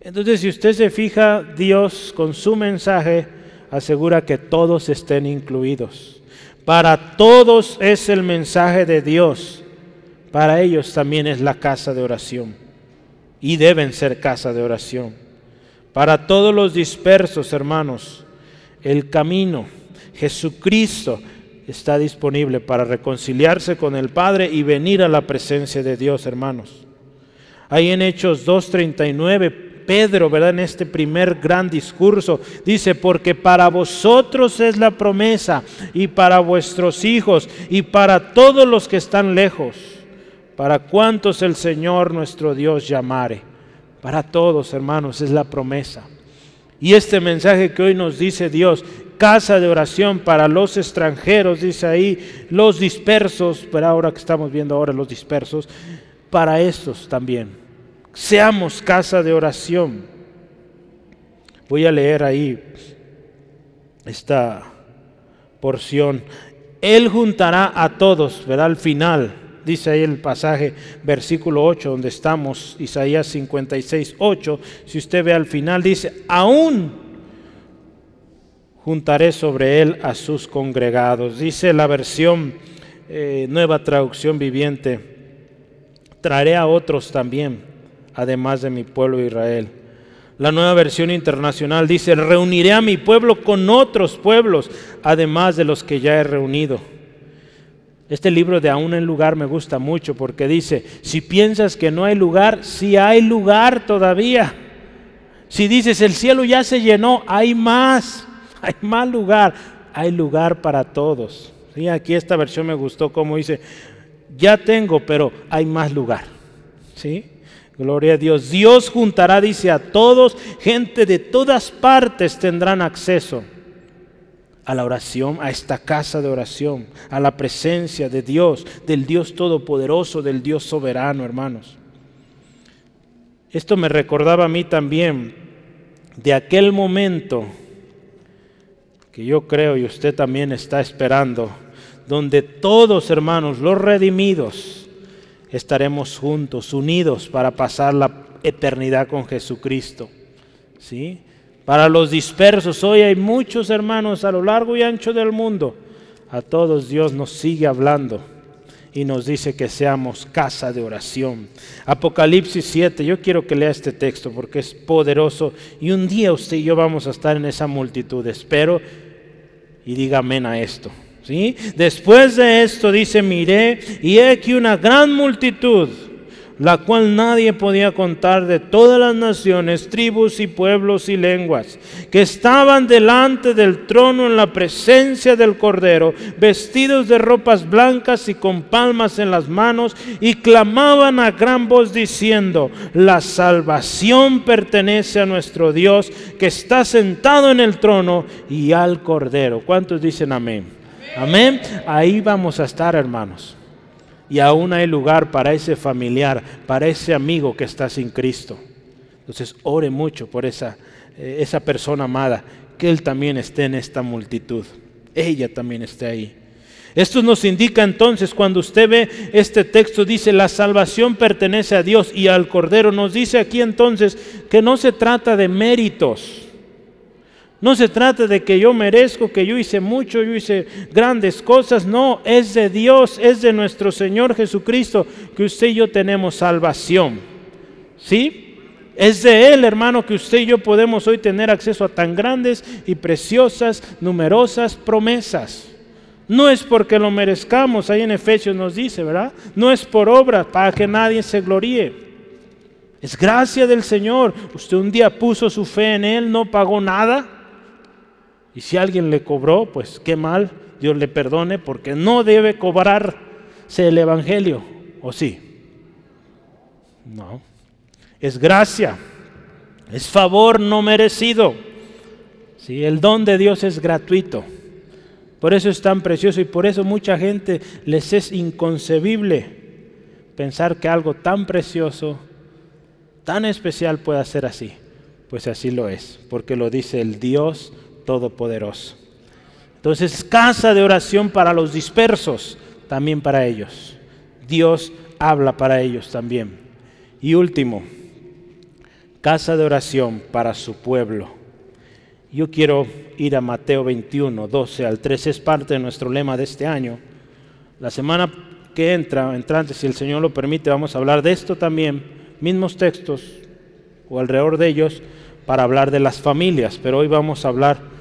Entonces, si usted se fija, Dios con su mensaje asegura que todos estén incluidos. Para todos es el mensaje de Dios. Para ellos también es la casa de oración. Y deben ser casa de oración. Para todos los dispersos, hermanos, el camino, Jesucristo, está disponible para reconciliarse con el Padre y venir a la presencia de Dios, hermanos. Ahí en Hechos 2.39 Pedro, ¿verdad? En este primer gran discurso, dice, porque para vosotros es la promesa y para vuestros hijos y para todos los que están lejos, para cuantos el Señor nuestro Dios llamare. Para todos, hermanos, es la promesa. Y este mensaje que hoy nos dice Dios, casa de oración para los extranjeros, dice ahí, los dispersos, pero ahora que estamos viendo ahora los dispersos, para estos también Seamos casa de oración. Voy a leer ahí esta porción. Él juntará a todos, verá al final, dice ahí el pasaje, versículo 8, donde estamos, Isaías 56, 8. Si usted ve al final, dice, aún juntaré sobre él a sus congregados. Dice la versión eh, nueva traducción viviente, traeré a otros también además de mi pueblo Israel. La nueva versión internacional dice, reuniré a mi pueblo con otros pueblos, además de los que ya he reunido. Este libro de Aún en lugar me gusta mucho porque dice, si piensas que no hay lugar, sí hay lugar todavía. Si dices, el cielo ya se llenó, hay más, hay más lugar, hay lugar para todos. Y aquí esta versión me gustó como dice, ya tengo, pero hay más lugar. ¿Sí? Gloria a Dios. Dios juntará, dice, a todos, gente de todas partes tendrán acceso a la oración, a esta casa de oración, a la presencia de Dios, del Dios Todopoderoso, del Dios soberano, hermanos. Esto me recordaba a mí también de aquel momento que yo creo y usted también está esperando, donde todos, hermanos, los redimidos, estaremos juntos, unidos para pasar la eternidad con Jesucristo. ¿Sí? Para los dispersos, hoy hay muchos hermanos a lo largo y ancho del mundo. A todos Dios nos sigue hablando y nos dice que seamos casa de oración. Apocalipsis 7, yo quiero que lea este texto porque es poderoso y un día usted y yo vamos a estar en esa multitud. Espero y diga amén a esto. Después de esto dice, miré y he aquí una gran multitud, la cual nadie podía contar de todas las naciones, tribus y pueblos y lenguas, que estaban delante del trono en la presencia del Cordero, vestidos de ropas blancas y con palmas en las manos, y clamaban a gran voz diciendo, la salvación pertenece a nuestro Dios, que está sentado en el trono y al Cordero. ¿Cuántos dicen amén? Amén. Ahí vamos a estar, hermanos y aún hay lugar para ese familiar, para ese amigo que está sin Cristo. Entonces ore mucho por esa, eh, esa persona amada, que Él también esté en esta multitud, ella también esté ahí. Esto nos indica entonces, cuando usted ve este texto, dice, la salvación pertenece a Dios y al Cordero. Nos dice aquí entonces que no se trata de méritos, no se trata de que yo merezco, que yo hice mucho, yo hice grandes cosas. No, es de Dios, es de nuestro Señor Jesucristo que usted y yo tenemos salvación. ¿Sí? Es de Él, hermano, que usted y yo podemos hoy tener acceso a tan grandes y preciosas, numerosas promesas. No es porque lo merezcamos, ahí en Efesios nos dice, ¿verdad? No es por obra, para que nadie se gloríe. Es gracia del Señor. Usted un día puso su fe en Él, no pagó nada. Y si alguien le cobró, pues qué mal, Dios le perdone, porque no debe cobrarse el Evangelio, ¿o sí? No. Es gracia, es favor no merecido. ¿Sí? El don de Dios es gratuito. Por eso es tan precioso y por eso mucha gente les es inconcebible pensar que algo tan precioso, tan especial pueda ser así. Pues así lo es, porque lo dice el Dios Todopoderoso. Entonces, casa de oración para los dispersos, también para ellos. Dios habla para ellos también. Y último, casa de oración para su pueblo. Yo quiero ir a Mateo 21, 12 al 13, es parte de nuestro lema de este año. La semana que entra, entrante, si el Señor lo permite, vamos a hablar de esto también, mismos textos o alrededor de ellos, para hablar de las familias, pero hoy vamos a hablar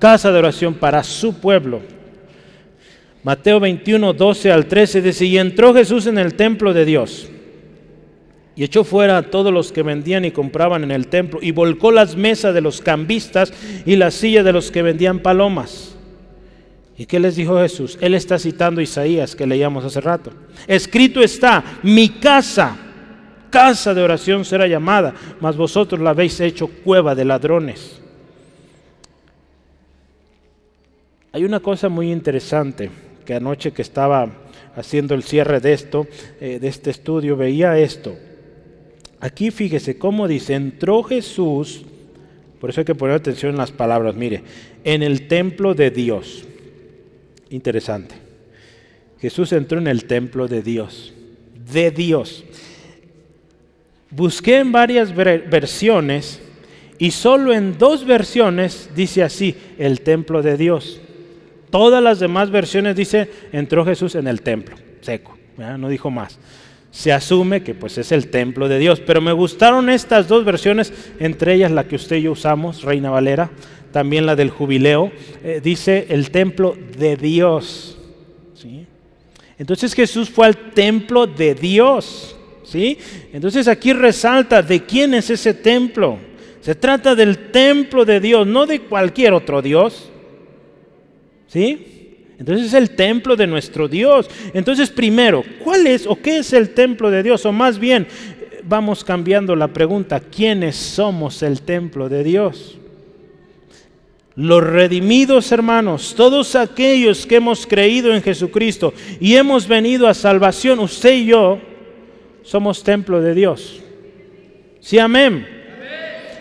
casa de oración para su pueblo. Mateo 21, 12 al 13 dice, y entró Jesús en el templo de Dios y echó fuera a todos los que vendían y compraban en el templo y volcó las mesas de los cambistas y las sillas de los que vendían palomas. ¿Y qué les dijo Jesús? Él está citando Isaías que leíamos hace rato. Escrito está, mi casa, casa de oración será llamada, mas vosotros la habéis hecho cueva de ladrones. Hay una cosa muy interesante que anoche que estaba haciendo el cierre de esto, eh, de este estudio, veía esto. Aquí fíjese cómo dice, entró Jesús, por eso hay que poner atención en las palabras, mire, en el templo de Dios. Interesante. Jesús entró en el templo de Dios, de Dios. Busqué en varias versiones y solo en dos versiones dice así, el templo de Dios. Todas las demás versiones dice, entró Jesús en el templo, seco, no dijo más. Se asume que pues es el templo de Dios, pero me gustaron estas dos versiones, entre ellas la que usted y yo usamos, Reina Valera, también la del jubileo, eh, dice el templo de Dios. ¿sí? Entonces Jesús fue al templo de Dios. ¿sí? Entonces aquí resalta de quién es ese templo. Se trata del templo de Dios, no de cualquier otro Dios. ¿Sí? Entonces es el templo de nuestro Dios. Entonces primero, ¿cuál es o qué es el templo de Dios? O más bien, vamos cambiando la pregunta, ¿quiénes somos el templo de Dios? Los redimidos hermanos, todos aquellos que hemos creído en Jesucristo y hemos venido a salvación, usted y yo somos templo de Dios. Sí, amén.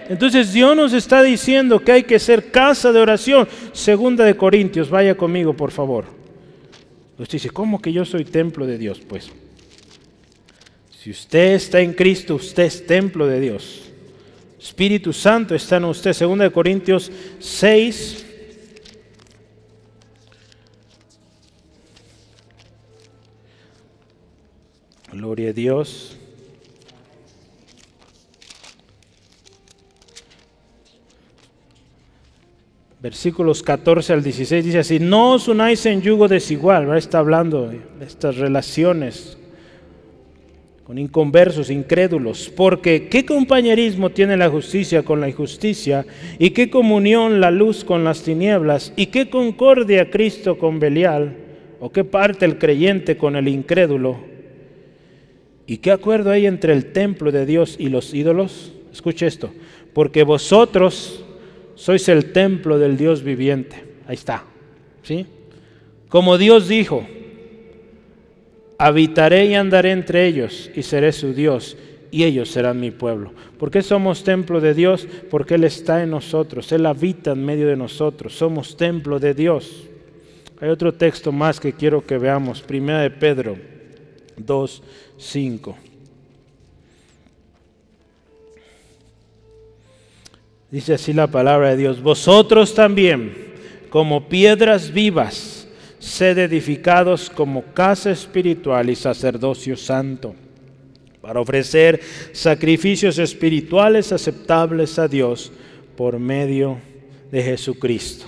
Entonces Dios nos está diciendo que hay que ser casa de oración. Segunda de Corintios, vaya conmigo por favor. Usted dice, ¿cómo que yo soy templo de Dios? Pues, si usted está en Cristo, usted es templo de Dios. Espíritu Santo está en usted. Segunda de Corintios 6. Gloria a Dios. Versículos 14 al 16 dice así, no os unáis en yugo desigual, está hablando de estas relaciones con inconversos, incrédulos, porque ¿qué compañerismo tiene la justicia con la injusticia? ¿Y qué comunión la luz con las tinieblas? ¿Y qué concordia Cristo con Belial? ¿O qué parte el creyente con el incrédulo? ¿Y qué acuerdo hay entre el templo de Dios y los ídolos? Escuche esto, porque vosotros sois el templo del Dios viviente. Ahí está, ¿sí? Como Dios dijo, habitaré y andaré entre ellos y seré su Dios y ellos serán mi pueblo. ¿Por qué somos templo de Dios? Porque Él está en nosotros, Él habita en medio de nosotros, somos templo de Dios. Hay otro texto más que quiero que veamos, Primera de Pedro 2, 5. Dice así la palabra de Dios, vosotros también, como piedras vivas, sed edificados como casa espiritual y sacerdocio santo, para ofrecer sacrificios espirituales aceptables a Dios por medio de Jesucristo.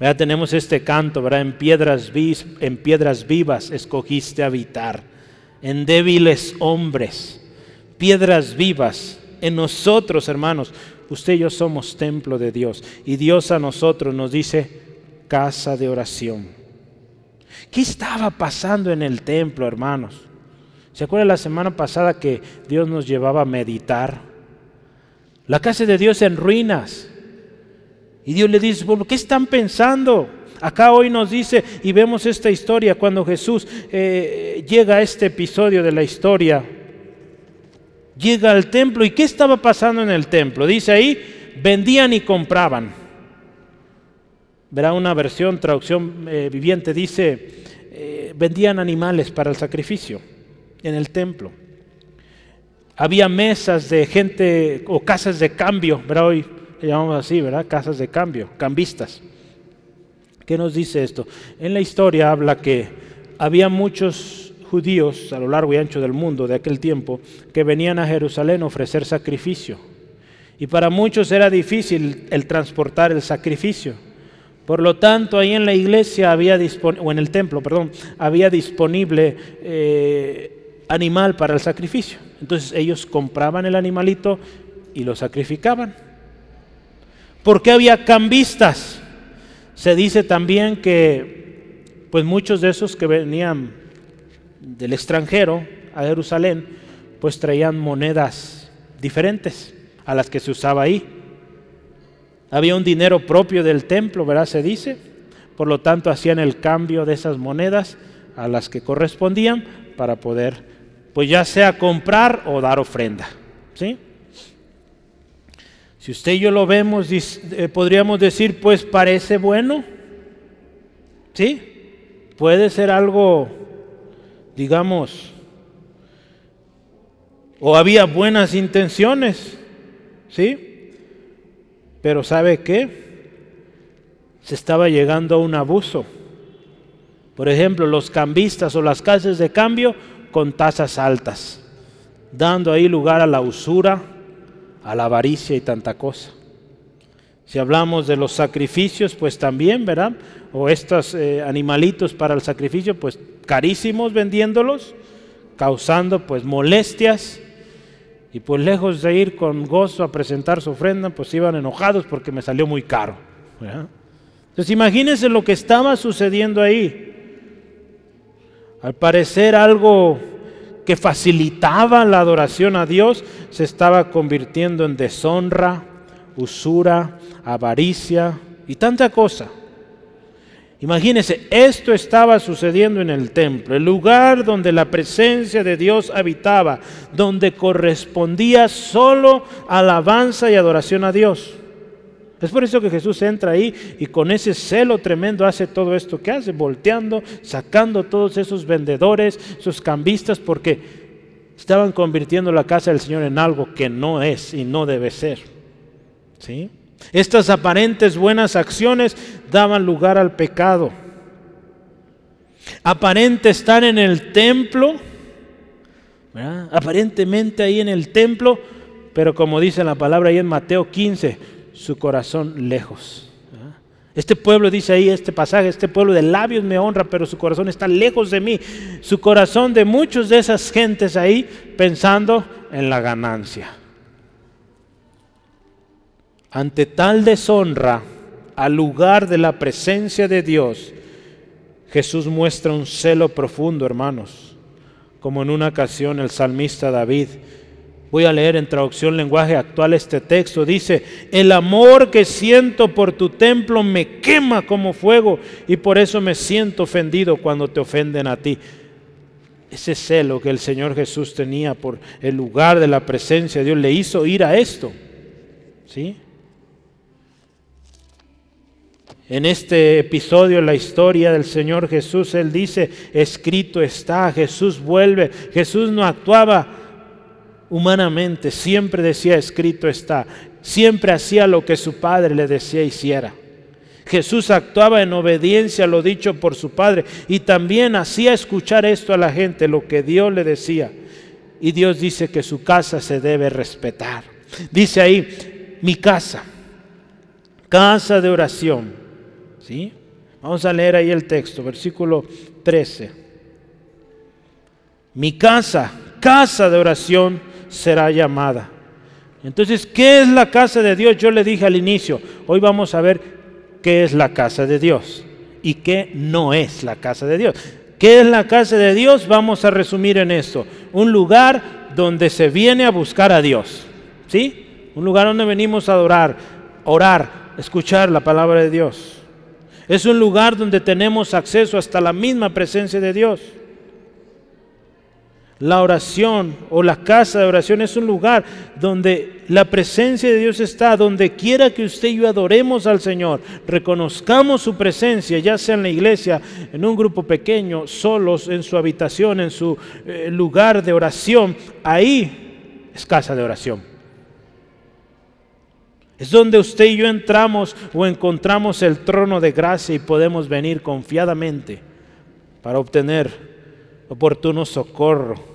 ¿Verdad? Tenemos este canto, ¿verdad? En piedras, en piedras vivas escogiste habitar, en débiles hombres, piedras vivas, en nosotros, hermanos, usted y yo somos templo de Dios, y Dios a nosotros nos dice casa de oración. ¿Qué estaba pasando en el templo, hermanos? ¿Se acuerdan la semana pasada que Dios nos llevaba a meditar? La casa de Dios en ruinas. Y Dios le dice, ¿por qué están pensando? Acá hoy nos dice, y vemos esta historia, cuando Jesús eh, llega a este episodio de la historia, llega al templo, ¿y qué estaba pasando en el templo? Dice ahí, vendían y compraban verá una versión, traducción eh, viviente, dice, eh, vendían animales para el sacrificio en el templo. Había mesas de gente o casas de cambio, ¿verdad? Hoy le llamamos así, ¿verdad? Casas de cambio, cambistas. ¿Qué nos dice esto? En la historia habla que había muchos judíos a lo largo y ancho del mundo de aquel tiempo que venían a Jerusalén a ofrecer sacrificio. Y para muchos era difícil el transportar el sacrificio. Por lo tanto, ahí en la iglesia había o en el templo, perdón, había disponible eh, animal para el sacrificio. Entonces ellos compraban el animalito y lo sacrificaban. ¿Por qué había cambistas? Se dice también que pues muchos de esos que venían del extranjero a Jerusalén, pues traían monedas diferentes a las que se usaba ahí. Había un dinero propio del templo, ¿verdad? Se dice. Por lo tanto, hacían el cambio de esas monedas a las que correspondían para poder, pues ya sea comprar o dar ofrenda. ¿Sí? Si usted y yo lo vemos, eh, podríamos decir, pues parece bueno. ¿Sí? Puede ser algo, digamos, o había buenas intenciones. ¿Sí? Pero ¿sabe qué? Se estaba llegando a un abuso. Por ejemplo, los cambistas o las casas de cambio con tasas altas, dando ahí lugar a la usura, a la avaricia y tanta cosa. Si hablamos de los sacrificios, pues también, ¿verdad? O estos eh, animalitos para el sacrificio, pues carísimos vendiéndolos, causando pues molestias y pues lejos de ir con gozo a presentar su ofrenda, pues iban enojados porque me salió muy caro. Entonces imagínense lo que estaba sucediendo ahí. Al parecer algo que facilitaba la adoración a Dios se estaba convirtiendo en deshonra, usura, avaricia y tanta cosa. Imagínense, esto estaba sucediendo en el templo, el lugar donde la presencia de Dios habitaba, donde correspondía solo alabanza y adoración a Dios. Es por eso que Jesús entra ahí y con ese celo tremendo hace todo esto que hace, volteando, sacando todos esos vendedores, esos cambistas, porque estaban convirtiendo la casa del Señor en algo que no es y no debe ser. ¿Sí? Estas aparentes buenas acciones daban lugar al pecado. Aparente estar en el templo, aparentemente ahí en el templo, pero como dice la palabra ahí en Mateo 15, su corazón lejos. Este pueblo dice ahí, este pasaje, este pueblo de labios me honra, pero su corazón está lejos de mí. Su corazón de muchos de esas gentes ahí pensando en la ganancia. Ante tal deshonra, al lugar de la presencia de Dios, Jesús muestra un celo profundo, hermanos, como en una ocasión el salmista David Voy a leer en traducción lenguaje actual este texto. Dice, el amor que siento por tu templo me quema como fuego y por eso me siento ofendido cuando te ofenden a ti. Ese celo que el Señor Jesús tenía por el lugar de la presencia de Dios le hizo ir a esto. ¿Sí? En este episodio, la historia del Señor Jesús, Él dice, escrito está, Jesús vuelve, Jesús no actuaba humanamente, siempre decía, escrito está, siempre hacía lo que su padre le decía hiciera. Jesús actuaba en obediencia a lo dicho por su Padre y también hacía escuchar esto a la gente, lo que Dios le decía. Y Dios dice que su casa se debe respetar. Dice ahí, mi casa, casa de oración. ¿Sí? Vamos a leer ahí el texto, versículo 13. Mi casa, casa de oración será llamada. Entonces, ¿qué es la casa de Dios? Yo le dije al inicio, hoy vamos a ver qué es la casa de Dios y qué no es la casa de Dios. ¿Qué es la casa de Dios? Vamos a resumir en esto. Un lugar donde se viene a buscar a Dios. ¿Sí? Un lugar donde venimos a adorar, orar, escuchar la palabra de Dios. Es un lugar donde tenemos acceso hasta la misma presencia de Dios. La oración o la casa de oración es un lugar donde la presencia de Dios está, donde quiera que usted y yo adoremos al Señor, reconozcamos su presencia, ya sea en la iglesia, en un grupo pequeño, solos, en su habitación, en su eh, lugar de oración, ahí es casa de oración. Es donde usted y yo entramos o encontramos el trono de gracia y podemos venir confiadamente para obtener oportuno socorro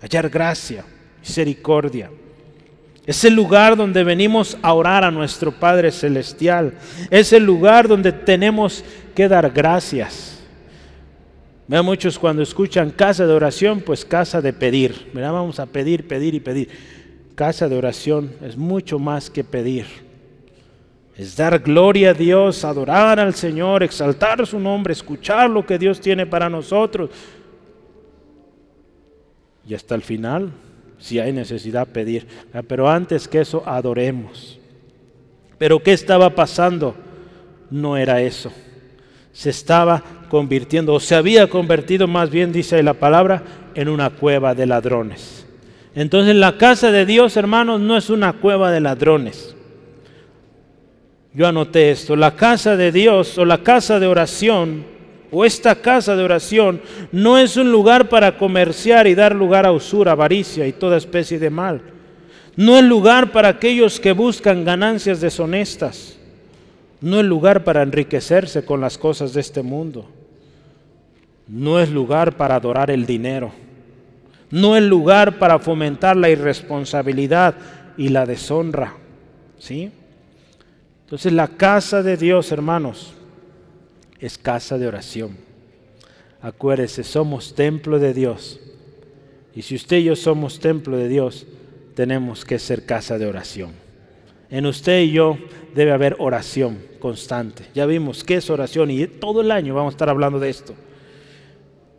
hallar gracia, misericordia. Es el lugar donde venimos a orar a nuestro Padre Celestial. Es el lugar donde tenemos que dar gracias. Vean muchos cuando escuchan casa de oración, pues casa de pedir. Mira, vamos a pedir, pedir y pedir. Casa de oración es mucho más que pedir. Es dar gloria a Dios, adorar al Señor, exaltar su nombre, escuchar lo que Dios tiene para nosotros y hasta el final, si hay necesidad, pedir. Ah, pero antes que eso, adoremos. Pero ¿qué estaba pasando? No era eso. Se estaba convirtiendo, o se había convertido más bien, dice la palabra, en una cueva de ladrones. Entonces la casa de Dios, hermanos, no es una cueva de ladrones. Yo anoté esto, la casa de Dios o la casa de oración o esta casa de oración no es un lugar para comerciar y dar lugar a usura, avaricia y toda especie de mal. No es lugar para aquellos que buscan ganancias deshonestas. No es lugar para enriquecerse con las cosas de este mundo. No es lugar para adorar el dinero. No es lugar para fomentar la irresponsabilidad y la deshonra. ¿Sí? Entonces la casa de Dios, hermanos, es casa de oración. Acuérdese, somos templo de Dios. Y si usted y yo somos templo de Dios, tenemos que ser casa de oración. En usted y yo debe haber oración constante. Ya vimos qué es oración y todo el año vamos a estar hablando de esto.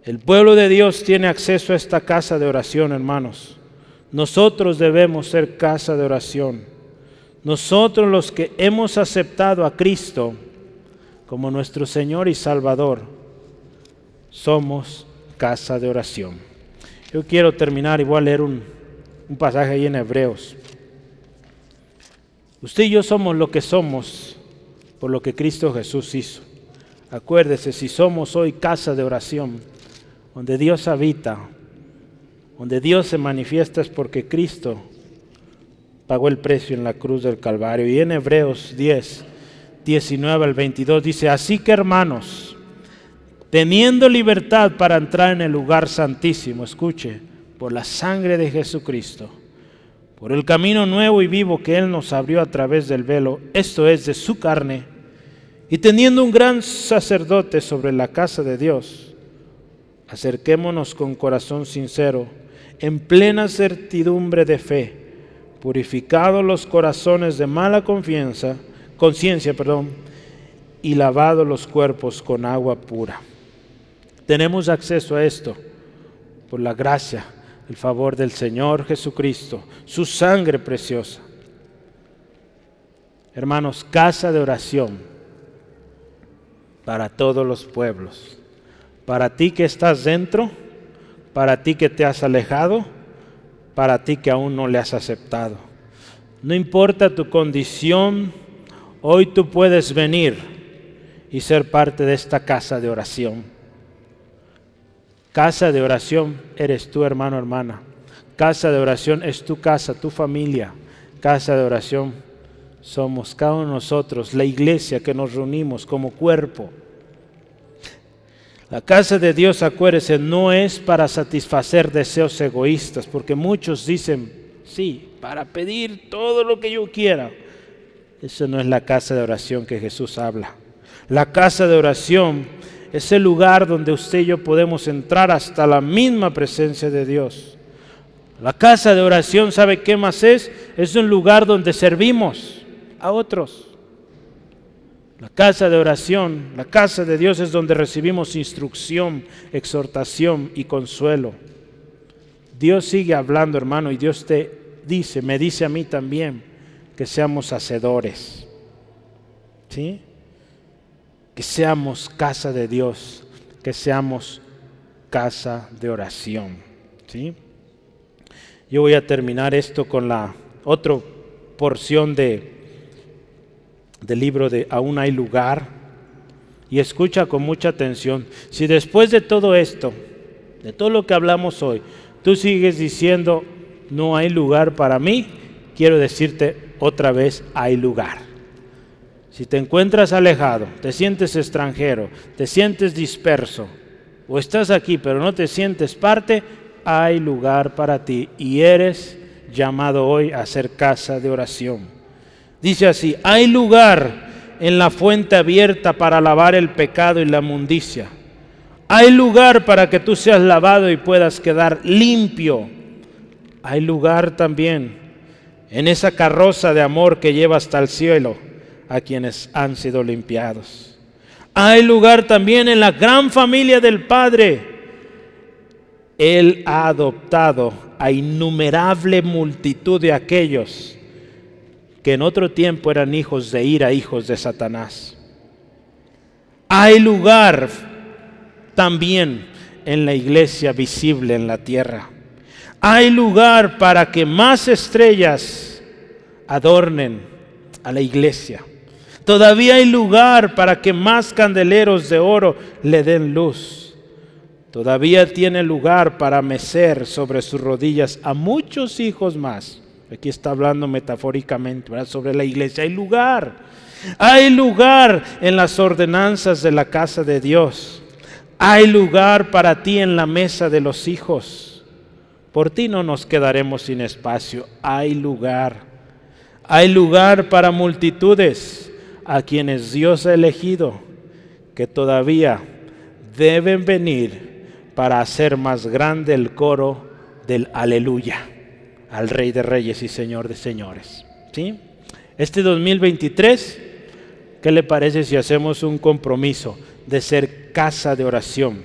El pueblo de Dios tiene acceso a esta casa de oración, hermanos. Nosotros debemos ser casa de oración. Nosotros los que hemos aceptado a Cristo, como nuestro Señor y Salvador, somos casa de oración. Yo quiero terminar y voy a leer un, pasaje ahí en Hebreos. Usted y yo somos lo que somos por lo que Cristo Jesús hizo. Acuérdese, si somos hoy casa de oración, donde Dios habita, donde Dios se manifiesta es porque Cristo pagó el precio en la cruz del Calvario. Y en Hebreos 10, 19 al 22 dice, así que hermanos, teniendo libertad para entrar en el lugar santísimo, escuche, por la sangre de Jesucristo, por el camino nuevo y vivo que Él nos abrió a través del velo, esto es de su carne, Y teniendo un gran sacerdote sobre la casa de Dios, acerquémonos con corazón sincero, en plena certidumbre de fe, purificados los corazones de mala confianza, conciencia, perdón, y lavados los cuerpos con agua pura. Tenemos acceso a esto por la gracia, el favor del Señor Jesucristo, su sangre preciosa. Hermanos, casa de oración para todos los pueblos. Para ti que estás dentro, para ti que te has alejado, para ti que aún no le has aceptado. No importa tu condición, hoy tú puedes venir y ser parte de esta casa de oración. Casa de oración eres tú, hermano, hermana. Casa de oración es tu casa, tu familia. Casa de oración somos cada uno de nosotros, la iglesia que nos reunimos como cuerpo. La casa de Dios, acuérdese, no es para satisfacer deseos egoístas, porque muchos dicen, sí, para pedir todo lo que yo quiera. Eso no es la casa de oración que Jesús habla. La casa de oración es el lugar donde usted y yo podemos entrar hasta la misma presencia de Dios. La casa de oración, ¿sabe qué más es? Es un lugar donde servimos a otros. La casa de oración, la casa de Dios es donde recibimos instrucción, exhortación y consuelo. Dios sigue hablando, hermano, y Dios te dice, me dice a mí también, que seamos hacedores. ¿Sí? Que seamos casa de Dios, que seamos casa de oración. ¿Sí? Yo voy a terminar esto con la otra porción de del libro de Aún hay lugar y escucha con mucha atención. Si después de todo esto, de todo lo que hablamos hoy, tú sigues diciendo, no hay lugar para mí, quiero decirte otra vez, hay lugar. Si te encuentras alejado, te sientes extranjero, te sientes disperso, o estás aquí pero no te sientes parte, hay lugar para ti y eres llamado hoy a ser casa de oración. Dice así, hay lugar en la fuente abierta para lavar el pecado y la mundicia. Hay lugar para que tú seas lavado y puedas quedar limpio. Hay lugar también en esa carroza de amor que lleva hasta el cielo a quienes han sido limpiados. Hay lugar también en la gran familia del Padre. Él ha adoptado a innumerable multitud de aquellos que en otro tiempo eran hijos de ira, hijos de Satanás. Hay lugar también en la iglesia visible en la tierra. Hay lugar para que más estrellas adornen a la iglesia. Todavía hay lugar para que más candeleros de oro le den luz. Todavía tiene lugar para mecer sobre sus rodillas a muchos hijos más Aquí está hablando metafóricamente sobre la iglesia. Hay lugar. Hay lugar en las ordenanzas de la casa de Dios. Hay lugar para ti en la mesa de los hijos. Por ti no nos quedaremos sin espacio. Hay lugar. Hay lugar para multitudes a quienes Dios ha elegido que todavía deben venir para hacer más grande el coro del aleluya al Rey de Reyes y Señor de Señores. ¿sí? Este 2023, ¿qué le parece si hacemos un compromiso de ser casa de oración?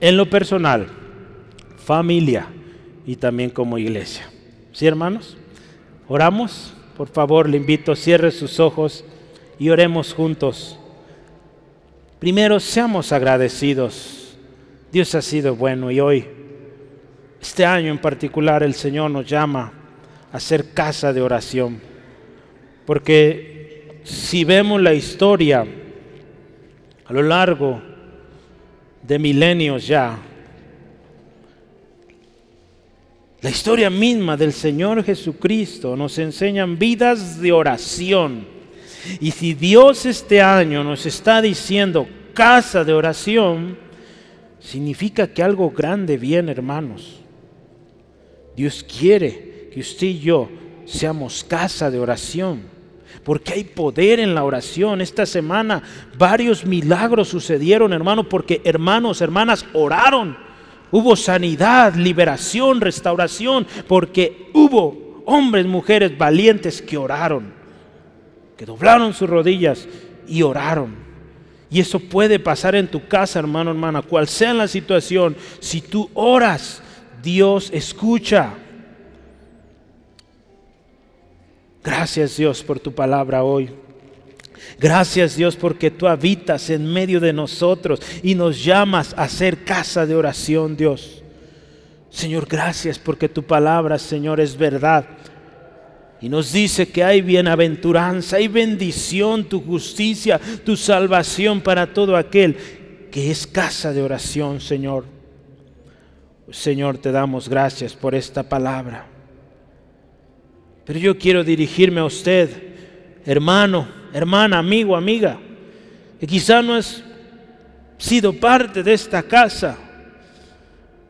En lo personal, familia y también como iglesia. ¿Sí, hermanos? Oramos. Por favor, le invito, cierre sus ojos y oremos juntos. Primero, seamos agradecidos. Dios ha sido bueno y hoy este año en particular el Señor nos llama a ser casa de oración. Porque si vemos la historia a lo largo de milenios ya, la historia misma del Señor Jesucristo nos enseñan vidas de oración. Y si Dios este año nos está diciendo casa de oración, significa que algo grande viene, hermanos. Dios quiere que usted y yo seamos casa de oración. porque hay poder en la oración. Esta semana varios milagros sucedieron, hermano, porque hermanos, hermanas oraron. Hubo sanidad, liberación, restauración, porque hubo hombres, mujeres valientes que oraron, que doblaron sus rodillas y oraron. Y eso puede pasar en tu casa, hermano, hermana, cual sea la situación. Si tú oras, Dios escucha. Gracias Dios por tu palabra hoy. Gracias Dios porque tú habitas en medio de nosotros y nos llamas a ser casa de oración, Dios. Señor, gracias porque tu palabra, Señor, es verdad. Y nos dice que hay bienaventuranza, hay bendición, tu justicia, tu salvación para todo aquel que es casa de oración, Señor. Señor, te damos gracias por esta palabra. Pero yo quiero dirigirme a usted, hermano, hermana, amigo, amiga, que quizá no has sido parte de esta casa.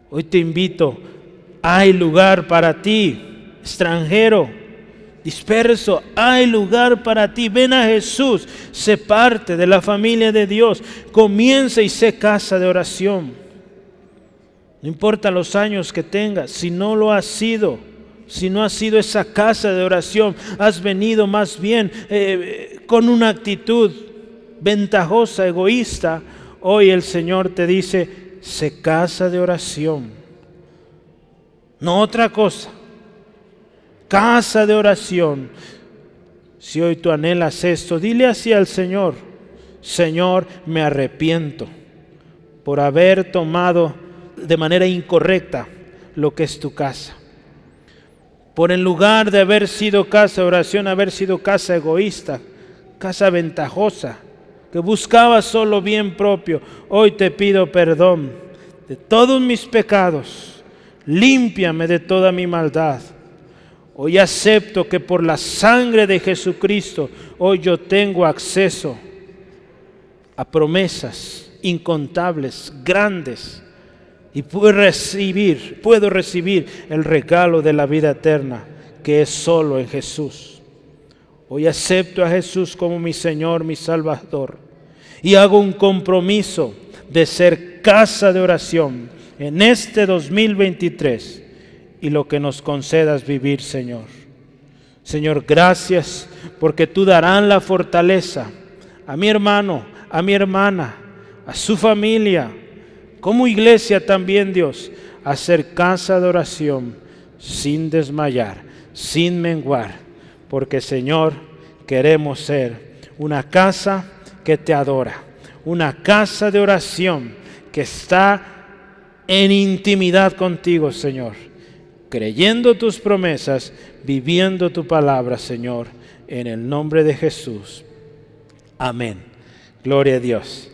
Hoy te invito, hay lugar para ti, extranjero, disperso, hay lugar para ti. Ven a Jesús, sé parte de la familia de Dios, comienza y sé casa de oración. No importa los años que tengas, si no lo has sido, si no has sido esa casa de oración, has venido más bien eh, con una actitud ventajosa, egoísta, hoy el Señor te dice, se casa de oración. No otra cosa. Casa de oración. Si hoy tú anhelas esto, dile así al Señor, Señor, me arrepiento por haber tomado de manera incorrecta lo que es tu casa por en lugar de haber sido casa oración, haber sido casa egoísta, casa ventajosa, que buscaba solo bien propio, hoy te pido perdón de todos mis pecados, límpiame de toda mi maldad. Hoy acepto que por la sangre de Jesucristo, hoy yo tengo acceso a promesas incontables, grandes, y puedo recibir, puedo recibir el regalo de la vida eterna que es solo en Jesús. Hoy acepto a Jesús como mi Señor, mi Salvador y hago un compromiso de ser casa de oración en este 2023 y lo que nos concedas vivir, Señor. Señor, gracias porque tú darán la fortaleza a mi hermano, a mi hermana, a su familia, como iglesia también, Dios, hacer casa de oración sin desmayar, sin menguar, porque Señor, queremos ser una casa que te adora, una casa de oración que está en intimidad contigo, Señor, creyendo tus promesas, viviendo tu palabra, Señor, en el nombre de Jesús. Amén. Gloria a Dios.